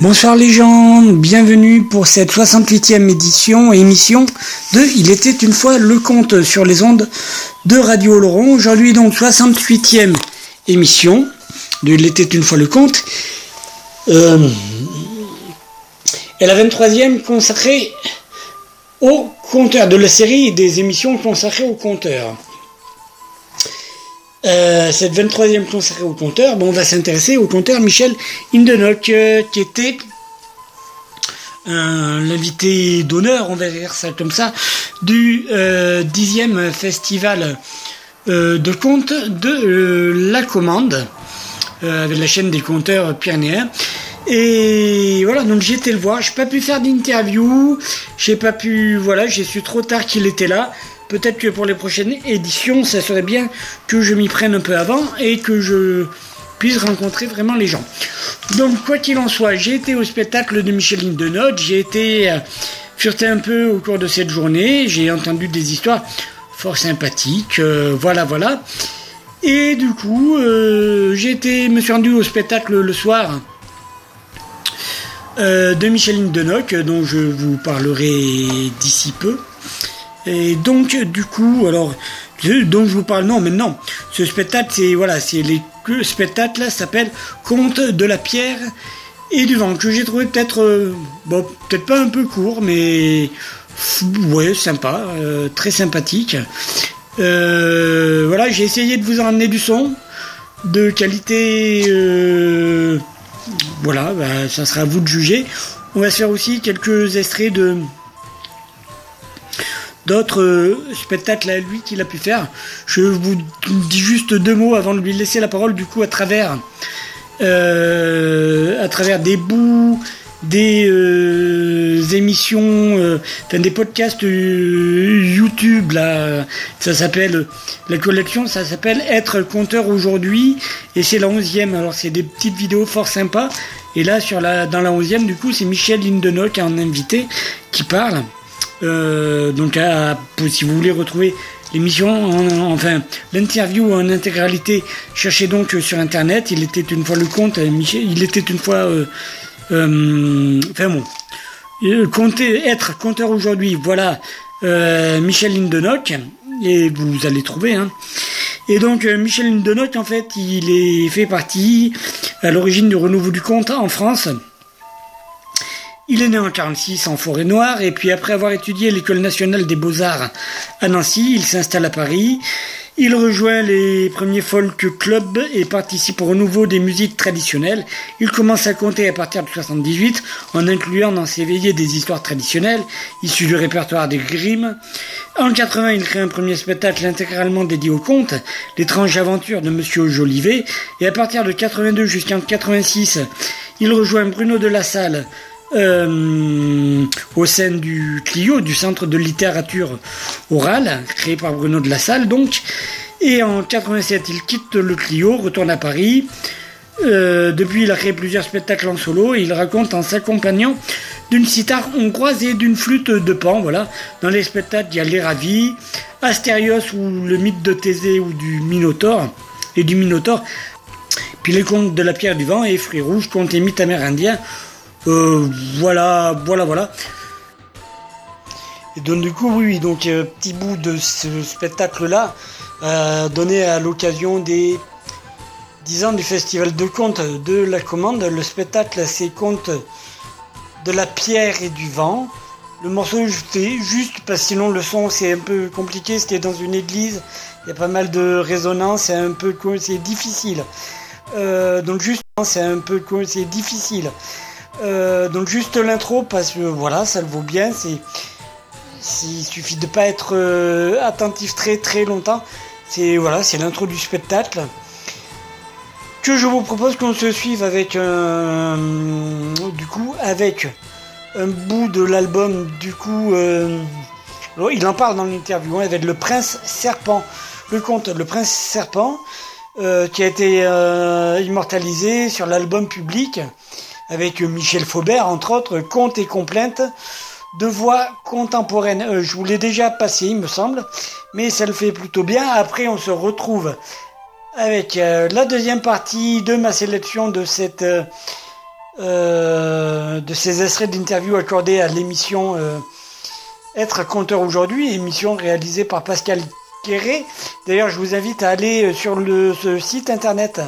Bonsoir les gens, bienvenue pour cette 68e édition émission de Il était une fois le conte sur les ondes de Radio Laurent. Aujourd'hui donc 68e émission de Il était une fois le conte. Euh, et la 23e consacrée au compteur de la série des émissions consacrées au compteur. Euh, cette 23e consacrée au compteur, bon, on va s'intéresser au compteur Michel Indenock, euh, qui était euh, l'invité d'honneur, on va dire ça comme ça, du 10e festival de contes de la commande, avec la chaîne des compteurs pyrénéens. Et voilà, donc j'ai été le voir, j'ai pas pu faire d'interview, j'ai pas pu, voilà, j'ai su trop tard qu'il était là. Peut-être que pour les prochaines éditions, ça serait bien que je m'y prenne un peu avant et que je puisse rencontrer vraiment les gens. Donc quoi qu'il en soit, j'ai été au spectacle de Micheline Denote, j'ai été euh, fureté un peu au cours de cette journée, j'ai entendu des histoires fort sympathiques, euh, voilà voilà. Et du coup, euh, j'ai été, me suis rendu au spectacle le soir de Micheline Denoc, dont je vous parlerai d'ici peu. Et donc, du coup, alors, donc je vous parle, non, mais non, ce spectacle, c'est, voilà, c'est les, le spectacle là s'appelle Conte de la pierre et du vent, que j'ai trouvé peut-être, euh, bon, peut-être pas un peu court, mais, ouais, sympa, euh, très sympathique. Euh, voilà, j'ai essayé de vous emmener du son de qualité, voilà, bah, ça sera à vous de juger. On va se faire aussi quelques extraits de d'autres euh, spectacles à lui qu'il a pu faire. Je vous dis juste deux mots avant de lui laisser la parole du coup à travers euh, à travers des bouts, des euh, émissions, des podcasts YouTube là, ça s'appelle, la collection, ça s'appelle Être conteur aujourd'hui, et c'est la onzième. Alors c'est des petites vidéos fort sympas. Et là, sur la, dans la onzième, du coup, c'est Michel est en invité, qui parle. Euh, donc, si vous voulez retrouver l'émission, enfin l'interview en intégralité, cherchez donc sur internet. Il était une fois le compte, Michel, il était une fois, euh, euh, enfin bon, compter, être compteur aujourd'hui. Voilà, Michel Lindenock et vous allez trouver. Hein. Et donc Michel Lindenock, en fait, il est fait partie à l'origine du renouveau du compte en France. Il est né en 46 en Forêt Noire et puis après avoir étudié l'école nationale des beaux-arts à Nancy, il s'installe à Paris. Il rejoint les premiers folk clubs et participe au renouveau des musiques traditionnelles. Il commence à compter à partir de 78 en incluant dans ses veillées des histoires traditionnelles issues du répertoire des Grimm. En 80, il crée un premier spectacle intégralement dédié au contes, l'étrange aventure de Monsieur Jolivet. Et à partir de 82 jusqu'en 86, il rejoint Bruno de la Salle euh, au sein du Clio, du Centre de littérature orale, créé par Bruno de la Salle donc. Et en 87, il quitte le Clio, retourne à Paris. Euh, depuis, il a créé plusieurs spectacles en solo et il raconte en s'accompagnant d'une sitar hongroise et d'une flûte de pan. Voilà. Dans les spectacles, il y a Les Ravis, Astérios ou le mythe de Thésée ou du Minotaure et du Minotaure. Puis les contes de la pierre du vent et Fruits rouges, contes et mythes amérindiens euh, voilà, voilà, voilà. Et donc du coup, oui, donc euh, petit bout de ce spectacle-là, euh, donné à l'occasion des 10 ans du Festival de contes de la commande. Le spectacle, c'est contes de la pierre et du vent. Le morceau c'était juste parce que sinon le son c'est un peu compliqué, c'était dans une église, il y a pas mal de résonance, c'est un peu c'est difficile. donc juste c'est un peu c'est difficile. Euh, donc juste l'intro parce que voilà, ça le vaut bien. C'est, il suffit de pas être euh, attentif très très longtemps. C'est voilà, c'est l'intro du spectacle que je vous propose qu'on se suive avec un, du coup avec un bout de l'album du coup euh, il en parle dans l'interview hein, avec le prince serpent le conte le prince serpent qui a été immortalisé sur l'album public avec Michel Faubert, entre autres, contes et complaintes de voix contemporaine. Euh, je vous l'ai déjà passé, il me semble, mais ça le fait plutôt bien. Après, on se retrouve avec euh, la deuxième partie de ma sélection de cette euh, de ces extraits d'interview accordés à l'émission Être conteur aujourd'hui, émission réalisée par Pascal Quéré. D'ailleurs, je vous invite à aller sur le ce site internet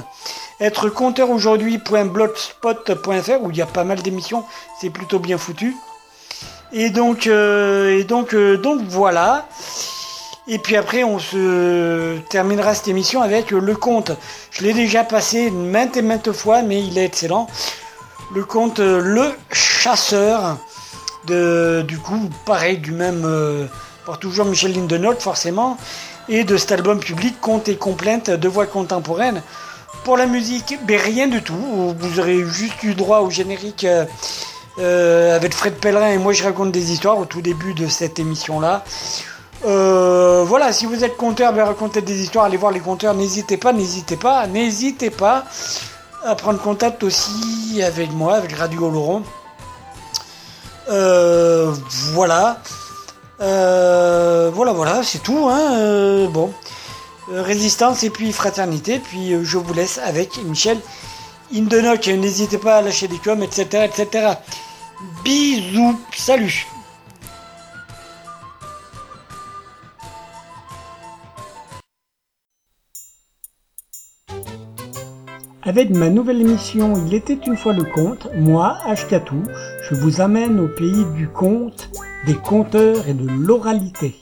être compteur aujourd'hui.blogspot.fr où il y a pas mal d'émissions, c'est plutôt bien foutu. Et donc, euh, et donc, euh, donc voilà. Et puis après, on se terminera cette émission avec le conte. Je l'ai déjà passé maintes et maintes fois, mais il est excellent. Le conte Le Chasseur. De, du coup, pareil, du même. Euh, pour toujours Michel Lindenotte, forcément. Et de cet album public, Conte et complainte de voix contemporaine. Pour la musique, rien du tout. Vous aurez juste eu droit au générique euh, euh, avec Fred Pellerin et moi je raconte des histoires au tout début de cette émission-là. Euh, voilà, si vous êtes conteur, ben, raconter des histoires, allez voir les compteurs, n'hésitez pas, n'hésitez pas, n'hésitez pas à prendre contact aussi avec moi, avec Radio Laurent. voilà. voilà, voilà, c'est tout. Hein, bon. Euh, résistance et puis fraternité. Puis euh, je vous laisse avec Michel Indenoc. N'hésitez pas à lâcher des coms, etc., etc. Bisous, salut Avec ma nouvelle émission Il était une fois le conte, moi, Ashkatou, je vous amène au pays du conte, des conteurs et de l'oralité.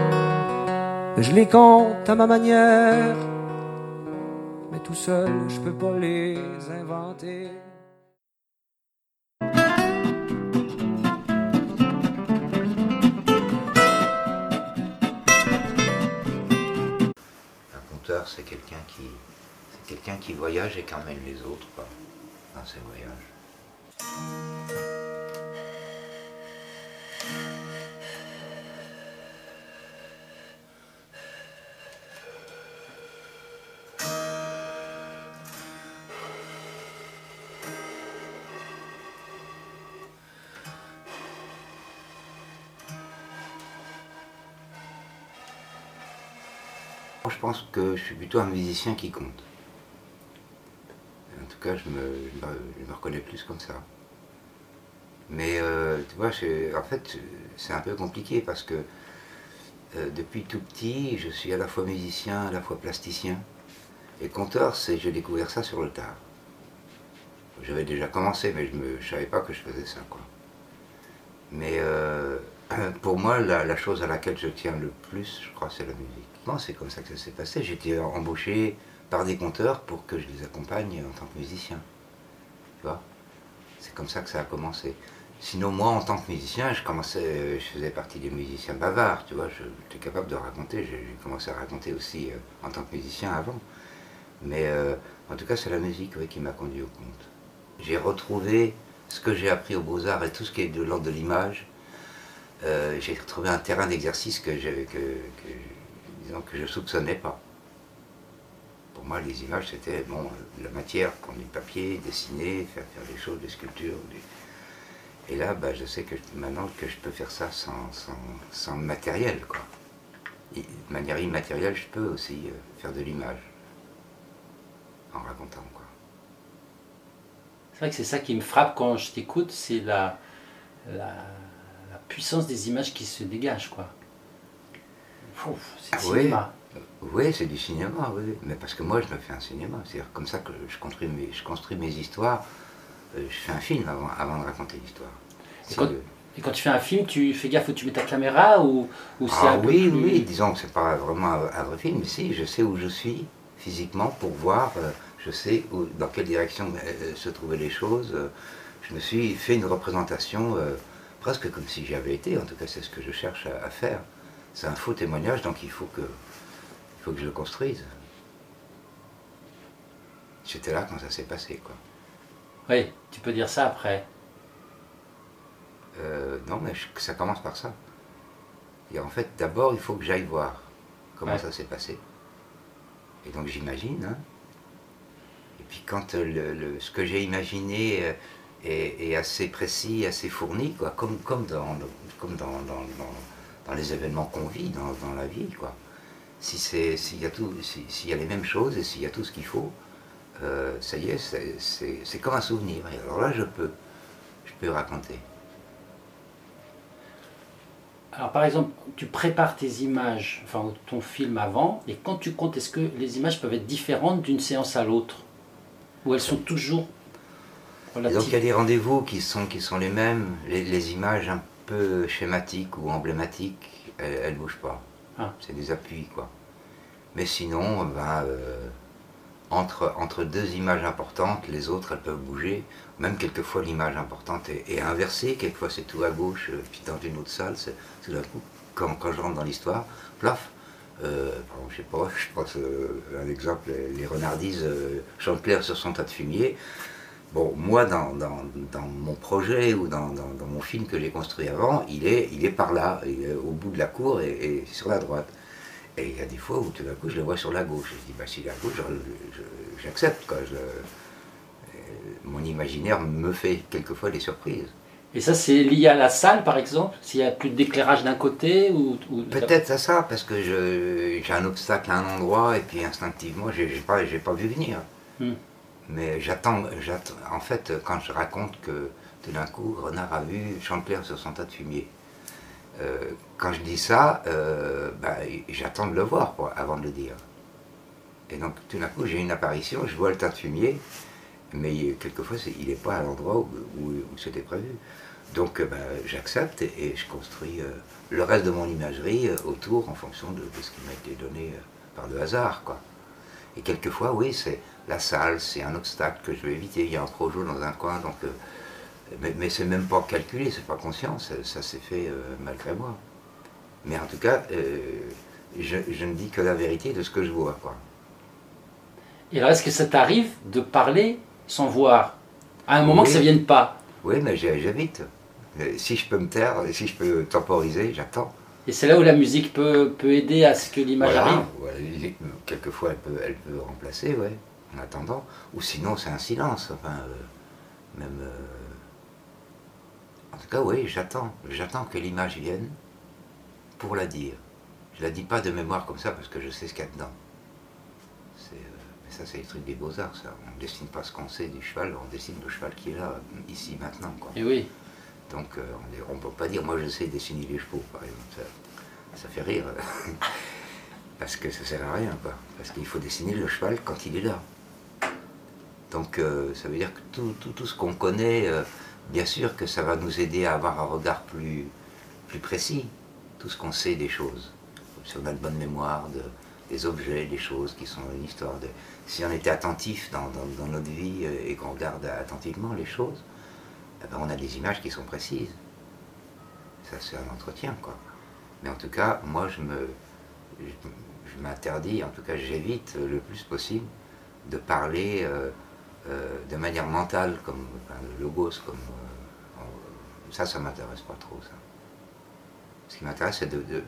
Je les compte à ma manière, mais tout seul je peux pas les inventer. Un conteur, c'est quelqu'un qui, voyage et qui emmène les autres dans ses voyages. Je pense que je suis plutôt un musicien qui compte. En tout cas, je me, me- reconnais plus comme ça. Mais euh, tu vois, en fait, c'est un peu compliqué parce que euh, depuis tout petit, je suis à la fois musicien, à la fois plasticien. Et conteur, c'est j'ai découvert ça sur le tard. J'avais déjà commencé, mais je ne savais pas que je faisais ça. Mais euh, pour moi, la chose à laquelle je tiens le plus, je crois, c'est la musique. C'est comme ça que ça s'est passé. J'ai été embauché par des conteurs pour que je les accompagne en tant que musicien. Tu vois? C'est comme ça que ça a commencé. Sinon, moi, en tant que musicien, je commençais, je faisais partie des musiciens bavards, tu vois. J'étais capable de raconter. J'ai commencé à raconter aussi euh, en tant que musicien avant. Mais euh, en tout cas, c'est la musique qui m'a conduit au conte. J'ai retrouvé ce que j'ai appris aux Beaux-Arts et tout ce qui est de l'ordre de l'image. Euh, j'ai retrouvé un terrain d'exercice que, que, que, disons, que je ne soupçonnais pas. Pour moi, les images, c'était bon, la matière, prendre du papier, dessiner, faire, faire des choses, des sculptures. Et là, bah, je sais que maintenant que je peux faire ça sans, sans, matériel. Quoi. De manière immatérielle, je peux aussi euh, faire de l'image en racontant. Quoi. C'est vrai que c'est ça qui me frappe quand je t'écoute, c'est la, la, la puissance des images qui se dégagent, quoi. C'est Ah le oui. cinéma. Oui, c'est du cinéma, oui. Mais parce que moi, je me fais un cinéma. C'est comme ça que je construis mes, je construis mes histoires. Euh, Je fais un film avant, avant de raconter l'histoire. Et C'est quand- le- Et quand tu fais un film, tu fais gaffe où tu mets ta caméra ou, ou c'est Ah un peu oui, plus- oui, disons que c'est pas vraiment un, un vrai film, mais si, je sais où je suis physiquement pour voir, euh, je sais où- dans quelle direction euh, se trouvaient les choses. je me suis fait une représentation presque comme si j'y avais été, en tout cas c'est ce que je cherche à, à faire. C'est un faux témoignage, donc il faut que, il faut que je le construise. J'étais là quand ça s'est passé, quoi. Oui, tu peux dire ça après. Euh, non, mais je- ça commence par ça. Et en fait, d'abord, il faut que j'aille voir comment Ouais. ça s'est passé. Et donc, j'imagine. hein. Et puis, quand le, le- ce que j'ai imaginé euh, est, est assez précis, assez fourni, quoi, comme, comme, dans, comme dans, dans- dans- dans les événements qu'on vit dans, dans la vie, quoi. Si c'est- s'il y, a tout- si- s'il y a les mêmes choses et s'il y a tout ce qu'il faut, euh, ça y est, c'est- comme un souvenir. Et alors là, je peux, je peux raconter. Alors par exemple, tu prépares tes images, enfin ton film avant, et quand tu comptes, est-ce que les images peuvent être différentes d'une séance à l'autre? Ou elles sont toujours Et donc il y a des rendez-vous qui sont, qui sont les mêmes, les, les images un peu schématiques ou emblématiques, elles ne bougent pas. Ah. C'est des appuis, quoi. Mais sinon, ben, euh, entre, entre deux images importantes, les autres, elles peuvent bouger. Même quelquefois, l'image importante est, est inversée. Quelquefois, c'est tout à gauche, euh, puis dans une autre salle, c'est tout d'un coup, quand, quand je rentre dans l'histoire, plaf, euh, je sais pas, je pense euh, un exemple, les- les renardises euh, chantent clair sur son tas de fumier. Bon, moi, dans, dans- dans mon projet ou dans, mon film que j'ai construit avant, il est, il est par là, il est au bout de la cour et, et sur la droite. Et il y a des fois où tout d'un coup, je le vois sur la gauche. Je dis, bah, est à gauche, je- je- j'accepte. Je- euh, mon imaginaire me fait quelquefois des surprises. Et ça, c'est lié à la salle, par exemple? S'il y a plus d'éclairage d'un côté ou, ou- Peut-être à ça, parce que je- j'ai un obstacle à un endroit et puis instinctivement, pas, j'ai pas vu venir. Hmm. Mais j'attends, en fait, quand je raconte que tout d'un coup, Renard a vu Chantecler sur son tas de fumier, euh, quand je dis ça, euh, bah, j'attends de le voir avant de le dire. Et donc tout d'un coup, j'ai une apparition, je vois le tas de fumier, mais quelquefois, c'est- il n'est pas à l'endroit où, c'était prévu. Donc euh, bah, j'accepte et, je construis le reste de mon imagerie autour en fonction de, ce qui m'a été donné par le hasard. Quoi. Et quelquefois, oui, c'est la salle, c'est un obstacle que je vais éviter. Il y a un projo dans un coin, donc, euh, mais, mais c'est même pas calculé, c'est pas conscient, ça, ça s'est fait euh, malgré moi. Mais en tout cas, euh, je, je ne dis que la vérité de ce que je vois. Quoi. Et alors, est-ce que ça t'arrive de parler sans voir À un moment Oui. que ça ne vienne pas Oui, mais j'évite. Si je peux me taire, si je peux temporiser, j'attends. Et c'est là où la musique peut, peut aider à ce que l'image Voilà. arrive il- quelquefois, elle peut, elle peut remplacer, ouais, en attendant. Ou sinon, c'est un silence. Enfin, euh, même. euh, En tout cas, oui, j'attends. J'attends que l'image vienne pour la dire. Je la dis pas de mémoire comme ça parce que je sais ce qu'il y a dedans. Euh, mais ça, c'est le truc des beaux-arts, ça. On ne dessine pas ce qu'on sait du cheval, on dessine le cheval qui est là, ici, maintenant. Quoi. Et oui. Donc on ne peut pas dire, moi je sais dessiner les chevaux, par exemple. Ça, ça fait rire. Parce que ça sert à rien, quoi. Parce qu'il faut dessiner le cheval quand il est là. Donc euh, ça veut dire que tout, tout, tout ce qu'on connaît, euh, bien sûr que ça va nous aider à avoir un regard plus, plus précis. Tout ce qu'on sait des choses. Si on a de bonne mémoire de, des objets, des choses qui sont une histoire. Si on était attentif dans, dans- notre vie euh, et qu'on regarde attentivement les choses, eh ben, on a des images qui sont précises. Ça, c'est un entretien, quoi. Mais en tout cas, moi, je me, je, m'interdis, en tout cas, j'évite le plus possible de parler euh, de manière mentale, comme le logos, comme euh, ça, ça m'intéresse pas trop, ça. Ce qui m'intéresse, c'est de,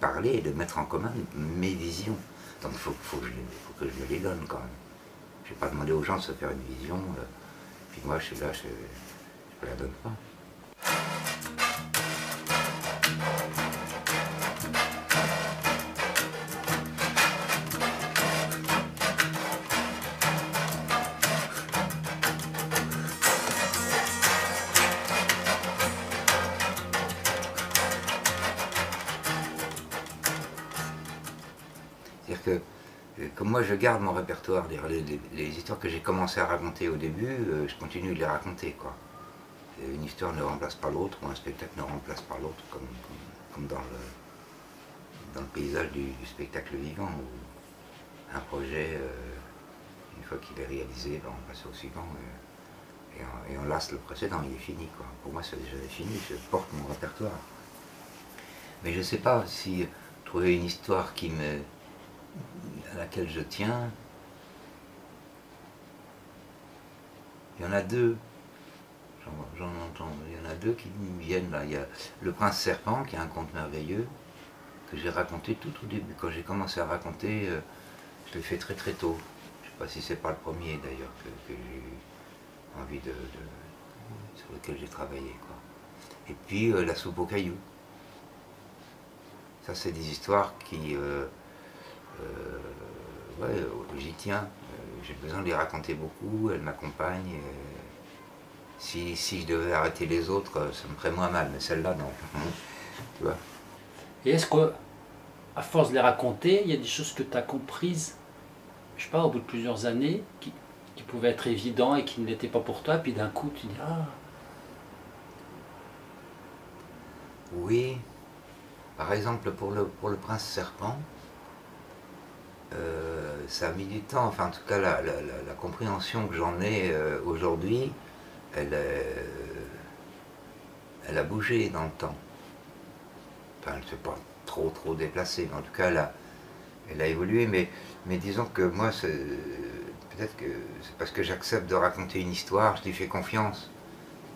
parler et de mettre en commun mes visions. Donc, il faut, faut que je les- donne, quand même. Je vais pas demander aux gens de se faire une vision, euh, puis moi, je suis là, je ne la donne pas. Moi je garde mon répertoire, les, les- histoires que j'ai commencé à raconter au début, euh, je continue de les raconter. Une histoire ne remplace pas l'autre, ou un spectacle ne remplace pas l'autre, comme, dans, le, dans le paysage du, spectacle vivant, où un projet, euh, une fois qu'il est réalisé, ben, on passe au suivant, euh, et, on, lasse le précédent, il est fini. Pour moi, c'est déjà fini, je porte mon répertoire. Mais je ne sais pas si trouver une histoire qui me, à laquelle je tiens, il y en a deux. J'en entends. Il y en a deux qui me viennent là. Il y a Le Prince Serpent, qui est un conte merveilleux, que j'ai raconté tout au début. Quand j'ai commencé à raconter, euh, je l'ai fait très très tôt. Je ne sais pas si c'est pas le premier d'ailleurs que, j'ai eu envie de, sur lequel j'ai travaillé. Quoi. Et puis euh, La soupe aux cailloux. Ça, c'est des histoires qui. euh, ouais, euh, j'y tiens. Euh, J'ai besoin de les raconter beaucoup. Elles m'accompagnent. euh, si, si je devais arrêter les autres, euh, ça me ferait moins mal. Mais celle-là, non. tu vois Et est-ce qu'à force de les raconter, il y a des choses que tu as comprises, je sais pas, au bout de plusieurs années, qui, qui pouvaient être évidents et qui ne l'étaient pas pour toi, puis d'un coup tu dis Ah, Oui. Par exemple, pour le, pour le prince serpent, euh, ça a mis du temps. Enfin, en tout cas, la, compréhension que j'en ai euh, aujourd'hui, elle, a bougé dans le temps. Enfin, elle ne s'est pas trop, trop déplacée, mais en tout cas, elle a, évolué. Mais, disons que moi, peut-être que c'est parce que j'accepte de raconter une histoire, je lui fais confiance.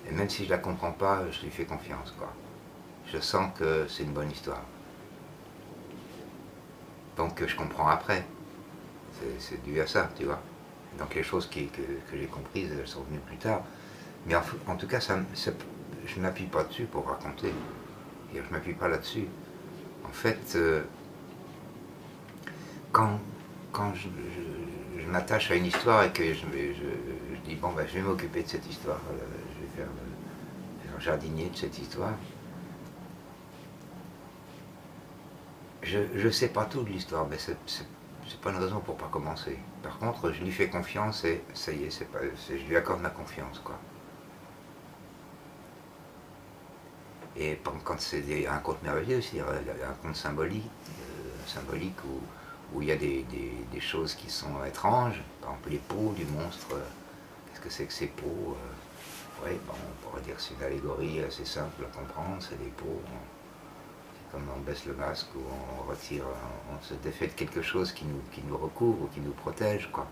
Et même si je la comprends pas, je lui fais confiance, je sens que c'est une bonne histoire. Donc je comprends après. C'est- dû à ça, tu vois. Donc les choses qui- que, j'ai comprises, elles sont venues plus tard. Mais en, tout cas, je m'appuie pas dessus pour raconter. Je je m'appuie pas là-dessus. En fait, euh, quand, quand je, m'attache à une histoire et que je, dis, bon, ben, je vais m'occuper de cette histoire, euh, je vais faire, un jardinier de cette histoire, je ne sais pas tout de l'histoire, mais c'est pas une raison pour pas commencer. Par contre, je lui fais confiance et ça y est, je lui accorde ma confiance. Et quand c'est un conte merveilleux, c'est un conte symbolique, euh, symbolique où, il y a des, choses qui sont étranges, par exemple les peaux du monstre, euh, qu'est-ce que c'est que ces peaux euh, Oui, on pourrait dire que c'est une allégorie assez simple à comprendre, c'est des peaux, c'est comme on baisse le masque ou on retire, on, se défait de quelque chose qui nous, qui nous recouvre ou qui nous protège. Quoi.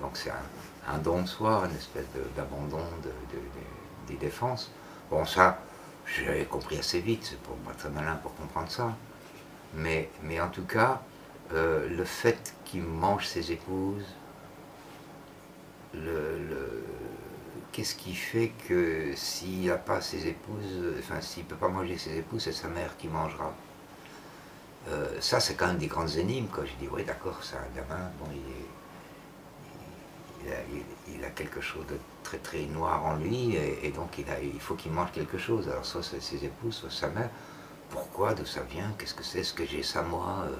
Donc c'est un, don de soi, une espèce d'abandon des défenses. Bon, ça, j'avais compris assez vite, c'est pas très malin pour comprendre ça. Mais, mais en tout cas, euh, le fait qu'il mange ses épouses, le, qu'est-ce qui fait que s'il n'a pas ses épouses, enfin s'il ne peut pas manger ses épouses, c'est sa mère qui mangera? Euh, ça, c'est quand même des grandes énigmes. Quoi. Je dis, oui, d'accord, c'est un gamin, bon, il est il a, quelque chose de très très noir en lui et, donc il, a, il faut qu'il mange quelque chose. Alors soit c'est ses épouses, soit sa mère. Pourquoi, d'où ça vient, qu'est-ce que c'est, est-ce que j'ai ça moi? Euh,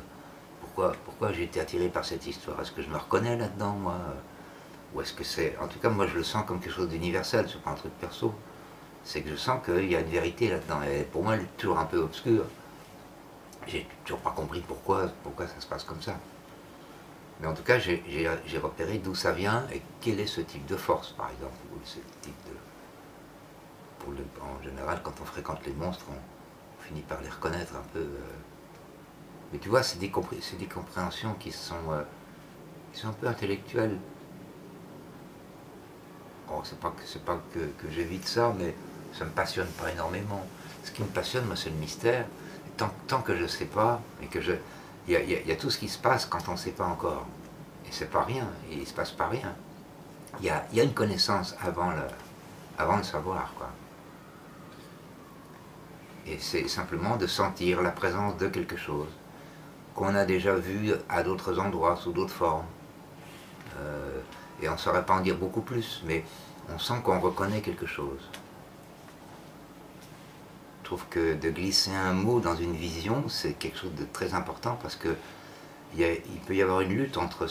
Pourquoi, pourquoi j'ai été attiré par cette histoire? Est-ce que je me reconnais là-dedans moi? Ou est-ce que c'est... En tout cas moi je le sens comme quelque chose d'universel, c'est pas un truc perso. C'est que je sens qu'il y a une vérité là-dedans. Et pour moi elle est toujours un peu obscure. J'ai toujours pas compris pourquoi, pourquoi ça se passe comme ça. Mais en tout cas, j'ai repéré d'où ça vient et quel est ce type de force, par exemple, ou ce type de... En général, quand on fréquente les monstres, on, finit par les reconnaître un peu. Euh. Mais tu vois, c'est des, des, compréhensions qui sont, euh, qui sont un peu intellectuelles. C'est pas, que, pas que, j'évite ça, mais ça me passionne pas énormément. Ce qui me passionne, moi, c'est le mystère. tant, que je ne sais pas, et que il y, a, tout ce qui se passe quand on ne sait pas encore. Et c'est pas rien, il ne se passe pas rien. Il y a, une connaissance avant, le, savoir. Quoi. Et c'est simplement de sentir la présence de quelque chose qu'on a déjà vu à d'autres endroits, sous d'autres formes. Euh, et on ne saurait pas en dire beaucoup plus, mais on sent qu'on reconnaît quelque chose trouve que de glisser un mot dans une vision, c'est quelque chose de très important parce que il, peut y avoir une lutte entre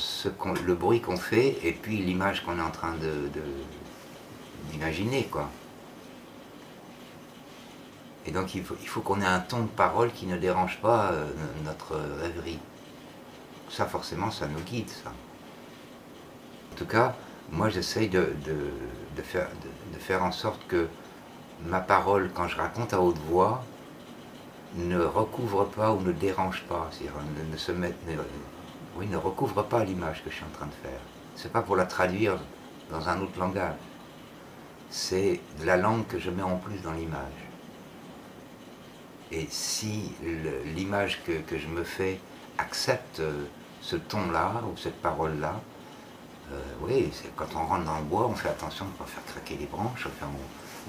le bruit qu'on fait et puis l'image qu'on est en train d'imaginer. quoi. Et donc il faut, qu'on ait un ton de parole qui ne dérange pas euh, notre rêverie. Ça forcément, ça nous guide, ça. En tout cas, moi j'essaye de, faire, en sorte que ma parole, quand je raconte à haute voix, ne recouvre pas ou ne dérange pas, c'est-à-dire oui, ne recouvre pas l'image que je suis en train de faire. C'est pas pour la traduire dans un autre langage. C'est la langue que je mets en plus dans l'image. Et si l'image que, je me fais accepte euh, ce ton-là ou cette parole-là, euh, oui, quand on rentre dans le bois, on fait attention de ne pas faire craquer les branches, enfin,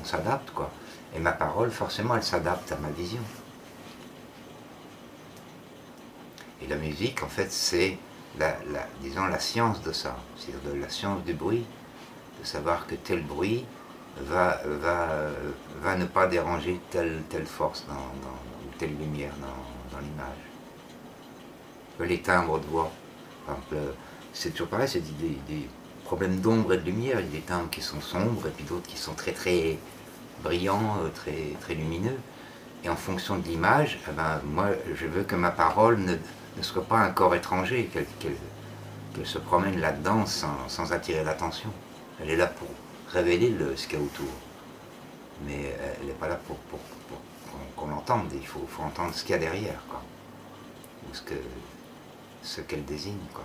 on s'adapte, quoi. Et ma parole, forcément, elle s'adapte à ma vision. Et la musique, en fait, c'est, la, disons, la science de ça, c'est-à-dire de la science du bruit, de savoir que tel bruit va, ne pas déranger telle, telle force dans, ou telle lumière dans, dans l'image. Les timbres de voix, par exemple, c'est toujours pareil, c'est des, problèmes d'ombre et de lumière. Il y a des timbres qui sont sombres et puis d'autres qui sont très très brillants, euh, très, très lumineux. Et en fonction de l'image, eh ben, moi je veux que ma parole ne, ne soit pas un corps étranger, qu'elle se promène là-dedans sans, attirer l'attention. Elle est là pour révéler le, ce qu'il y a autour. Mais elle n'est pas là pour, pour, qu'on l'entende, il faut, faut, entendre ce qu'il y a derrière, quoi. ou ce qu'elle ce désigne. Quoi.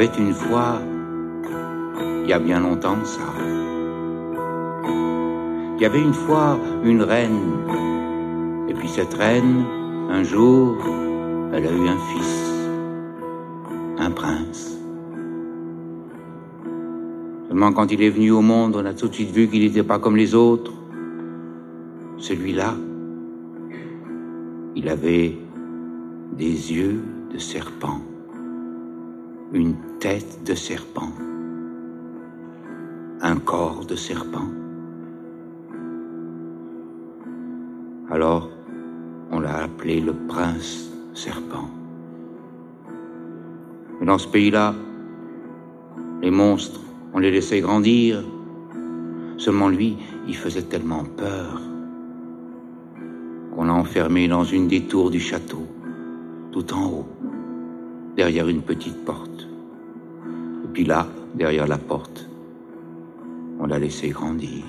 Avait une fois, il y a bien longtemps ça, il y avait une fois une reine, et puis cette reine, un jour, elle a eu un fils, un prince. Seulement quand il est venu au monde, on a tout de suite vu qu'il n'était pas comme les autres. Celui-là, il avait des yeux de serpent une tête de serpent, un corps de serpent. Alors, on l'a appelé le prince serpent. dans ce pays-là, les monstres, on les laissait grandir. Seulement lui, il faisait tellement peur qu'on l'a enfermé dans une des tours du château, tout en haut derrière une petite porte. Puis là, derrière la porte, on l'a laissé grandir.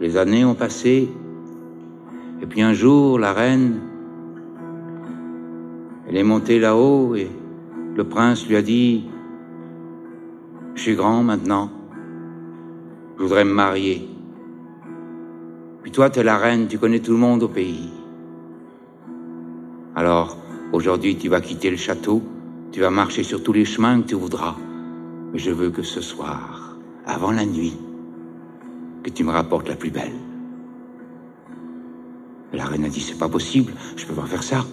Les années ont passé, et puis un jour, la reine elle est montée là-haut et le prince lui a dit, grand maintenant, je voudrais me marier. Puis toi, tu es la reine, tu connais tout le monde au pays. Alors, aujourd'hui, tu vas quitter le château Tu vas marcher sur tous les chemins que tu voudras. Mais je veux que ce soir, avant la nuit, que tu me rapportes la plus belle. La reine a dit, c'est pas possible, je peux pas faire ça.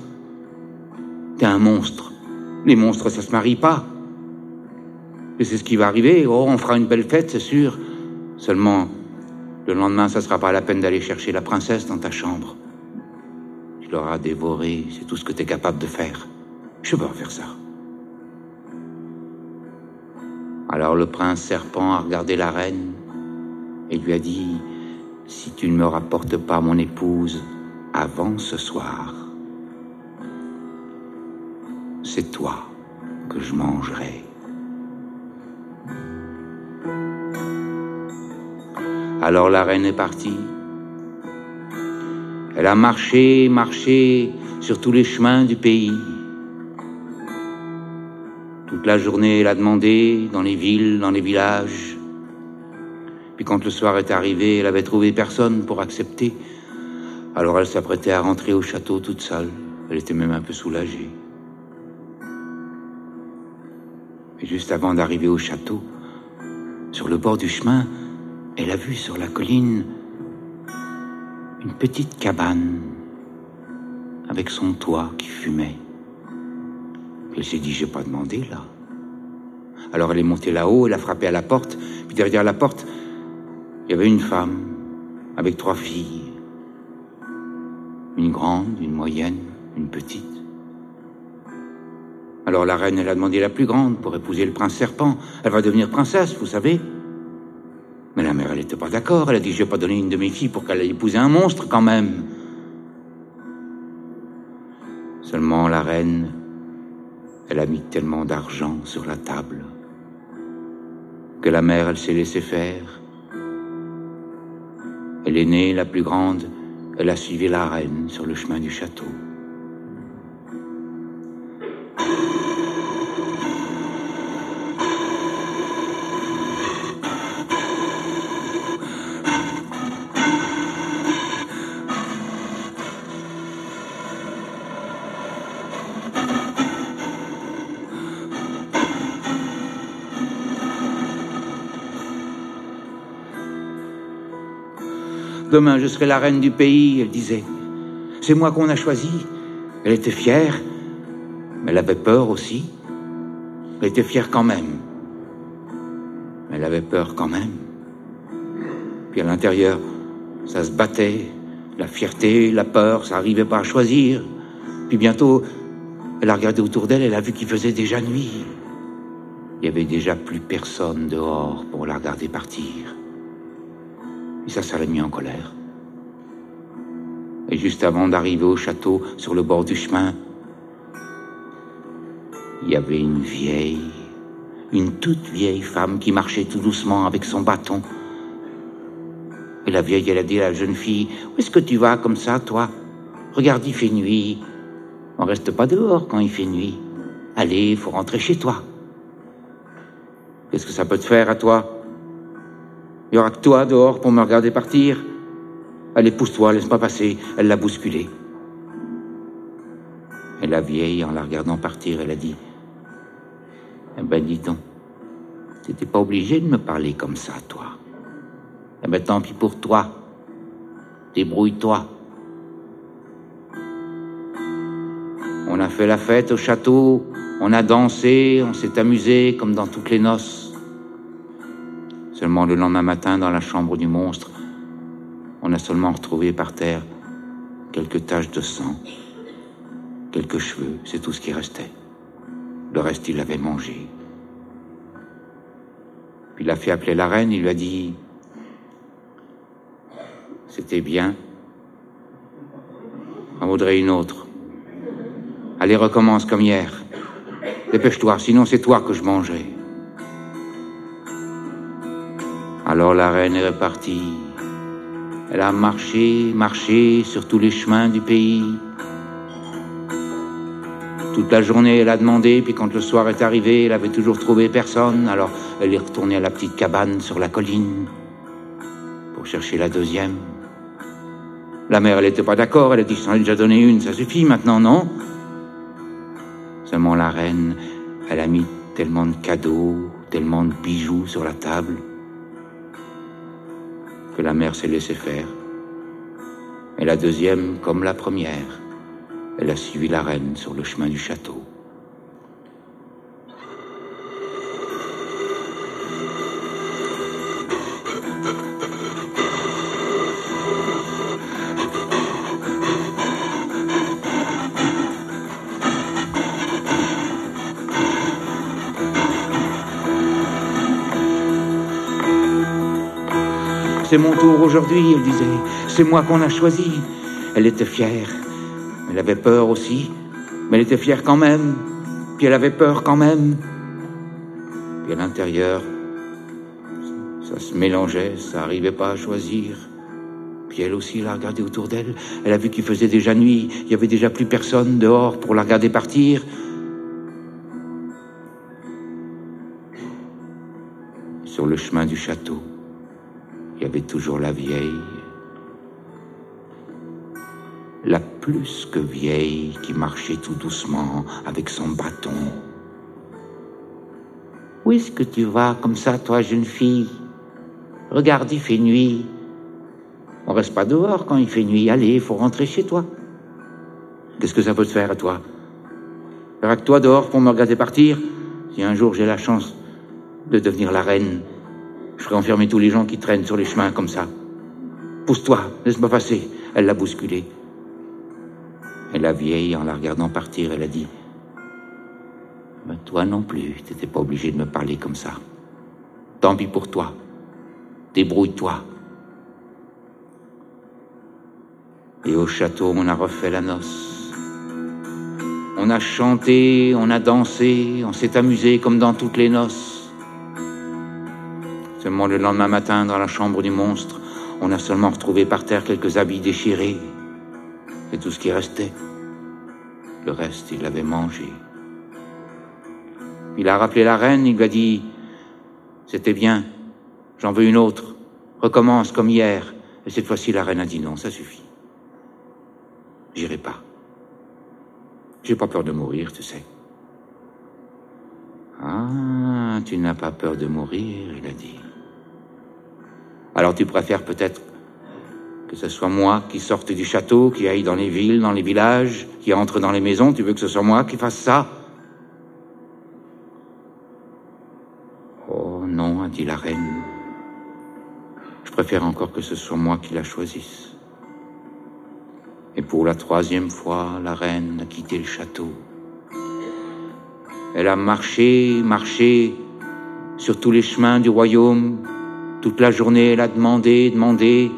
T'es un monstre. Les monstres, ça se marie pas. Et c'est ce qui va arriver. Oh, on fera une belle fête, c'est sûr. Seulement, le lendemain, ça sera pas la peine d'aller chercher la princesse dans ta chambre. Tu l'auras dévorée, c'est tout ce que tu es capable de faire. Je pas faire ça. Alors le prince serpent a regardé la reine et lui a dit, si tu ne me rapportes pas mon épouse avant ce soir, c'est toi que je mangerai. Alors la reine est partie. Elle a marché, marché sur tous les chemins du pays. Toute la journée, elle a demandé dans les villes, dans les villages. Puis quand le soir est arrivé, elle avait trouvé personne pour accepter. Alors elle s'apprêtait à rentrer au château toute seule. Elle était même un peu soulagée. Et juste avant d'arriver au château, sur le bord du chemin, elle a vu sur la colline une petite cabane avec son toit qui fumait. Elle s'est dit, j'ai pas demandé là. Alors elle est montée là-haut, elle a frappé à la porte, puis derrière la porte, il y avait une femme avec trois filles. Une grande, une moyenne, une petite. Alors la reine, elle a demandé la plus grande pour épouser le prince serpent. Elle va devenir princesse, vous savez. Mais la mère, elle n'était pas d'accord. Elle a dit, je vais pas donner une de mes filles pour qu'elle ait épousé un monstre quand même. Seulement la reine, elle a mis tellement d'argent sur la table que la mère, elle s'est laissée faire. Elle est née, la plus grande, elle a suivi la reine sur le chemin du château. Demain, je serai la reine du pays, elle disait. C'est moi qu'on a choisi. Elle était fière, mais elle avait peur aussi. Elle était fière quand même. Elle avait peur quand même. Puis à l'intérieur, ça se battait. La fierté, la peur, ça n'arrivait pas à choisir. Puis bientôt, elle a regardé autour d'elle, elle a vu qu'il faisait déjà nuit. Il y avait déjà plus personne dehors pour la regarder partir. Et ça, ça l'a mis en colère. Et juste avant d'arriver au château, sur le bord du chemin, il y avait une vieille, une toute vieille femme qui marchait tout doucement avec son bâton. Et la vieille, elle a dit à la jeune fille, où est-ce que tu vas comme ça, toi? Regarde, il fait nuit. On reste pas dehors quand il fait nuit. Allez, il faut rentrer chez toi. Qu'est-ce que ça peut te faire à toi? Il y aura que toi dehors pour me regarder partir. Allez, pousse-toi, laisse-moi passer. Elle l'a bousculé. Et la vieille, en la regardant partir, elle a dit Eh ben, dis donc, t'étais pas obligé de me parler comme ça, toi. Eh ben, tant pis pour toi. Débrouille-toi. On a fait la fête au château, on a dansé, on s'est amusé comme dans toutes les noces. Seulement le lendemain matin, dans la chambre du monstre, on a seulement retrouvé par terre quelques taches de sang, quelques cheveux, c'est tout ce qui restait. Le reste, il l'avait mangé. Puis il a fait appeler la reine, il lui a dit C'était bien. On voudrait une autre. Allez, recommence comme hier. Dépêche-toi, sinon c'est toi que je mangerai. Alors la reine est repartie. Elle a marché, marché sur tous les chemins du pays. Toute la journée, elle a demandé, puis quand le soir est arrivé, elle avait toujours trouvé personne. Alors elle est retournée à la petite cabane sur la colline pour chercher la deuxième. La mère, elle n'était pas d'accord. Elle a dit, j'en ai déjà donné une, ça suffit maintenant, non? Seulement la reine, Elle a mis tellement de cadeaux, tellement de bijoux sur la table, que la mère s'est laissée faire. Et la deuxième, comme la première, elle a suivi la reine sur le chemin du château. C'est mon tour aujourd'hui, elle disait. C'est moi qu'on a choisi. Elle était fière. Elle avait peur aussi. Mais elle était fière quand même. Puis elle avait peur quand même. Puis à l'intérieur, ça se mélangeait, ça n'arrivait pas à choisir. Puis elle aussi l'a regardé autour d'elle. Elle a vu qu'il faisait déjà nuit. Il y avait déjà plus personne dehors pour la regarder partir. Sur le chemin du château y avait toujours la vieille, la plus que vieille qui marchait tout doucement avec son bâton. Où est-ce que tu vas comme ça, toi, jeune fille? Regarde, il fait nuit. On reste pas dehors quand il fait nuit. Allez, il faut rentrer chez toi. Qu'est-ce que ça peut te faire à toi? Faire toi dehors pour me regarder partir Si un jour j'ai la chance de devenir la reine je ferai enfermer tous les gens qui traînent sur les chemins comme ça. Pousse-toi, laisse-moi passer. Elle l'a bousculé. Et la vieille, en la regardant partir, elle a dit Mais toi non plus, t'étais pas obligé de me parler comme ça. Tant pis pour toi. Débrouille-toi. Et au château, on a refait la noce. On a chanté, on a dansé, on s'est amusé comme dans toutes les noces. Seulement le lendemain matin, dans la chambre du monstre, on a seulement retrouvé par terre quelques habits déchirés. C'est tout ce qui restait. Le reste, il l'avait mangé. Il a rappelé la reine, il lui a dit C'était bien, j'en veux une autre, recommence comme hier. Et cette fois-ci, la reine a dit non, ça suffit. J'irai pas. J'ai pas peur de mourir, tu sais. Ah, tu n'as pas peur de mourir, il a dit. Alors tu préfères peut-être que ce soit moi qui sorte du château, qui aille dans les villes, dans les villages, qui entre dans les maisons, tu veux que ce soit moi qui fasse ça? Oh non, a dit la reine. Je préfère encore que ce soit moi qui la choisisse. Et pour la troisième fois, la reine a quitté le château. Elle a marché, marché sur tous les chemins du royaume, toute la journée, elle a demandé, demandé.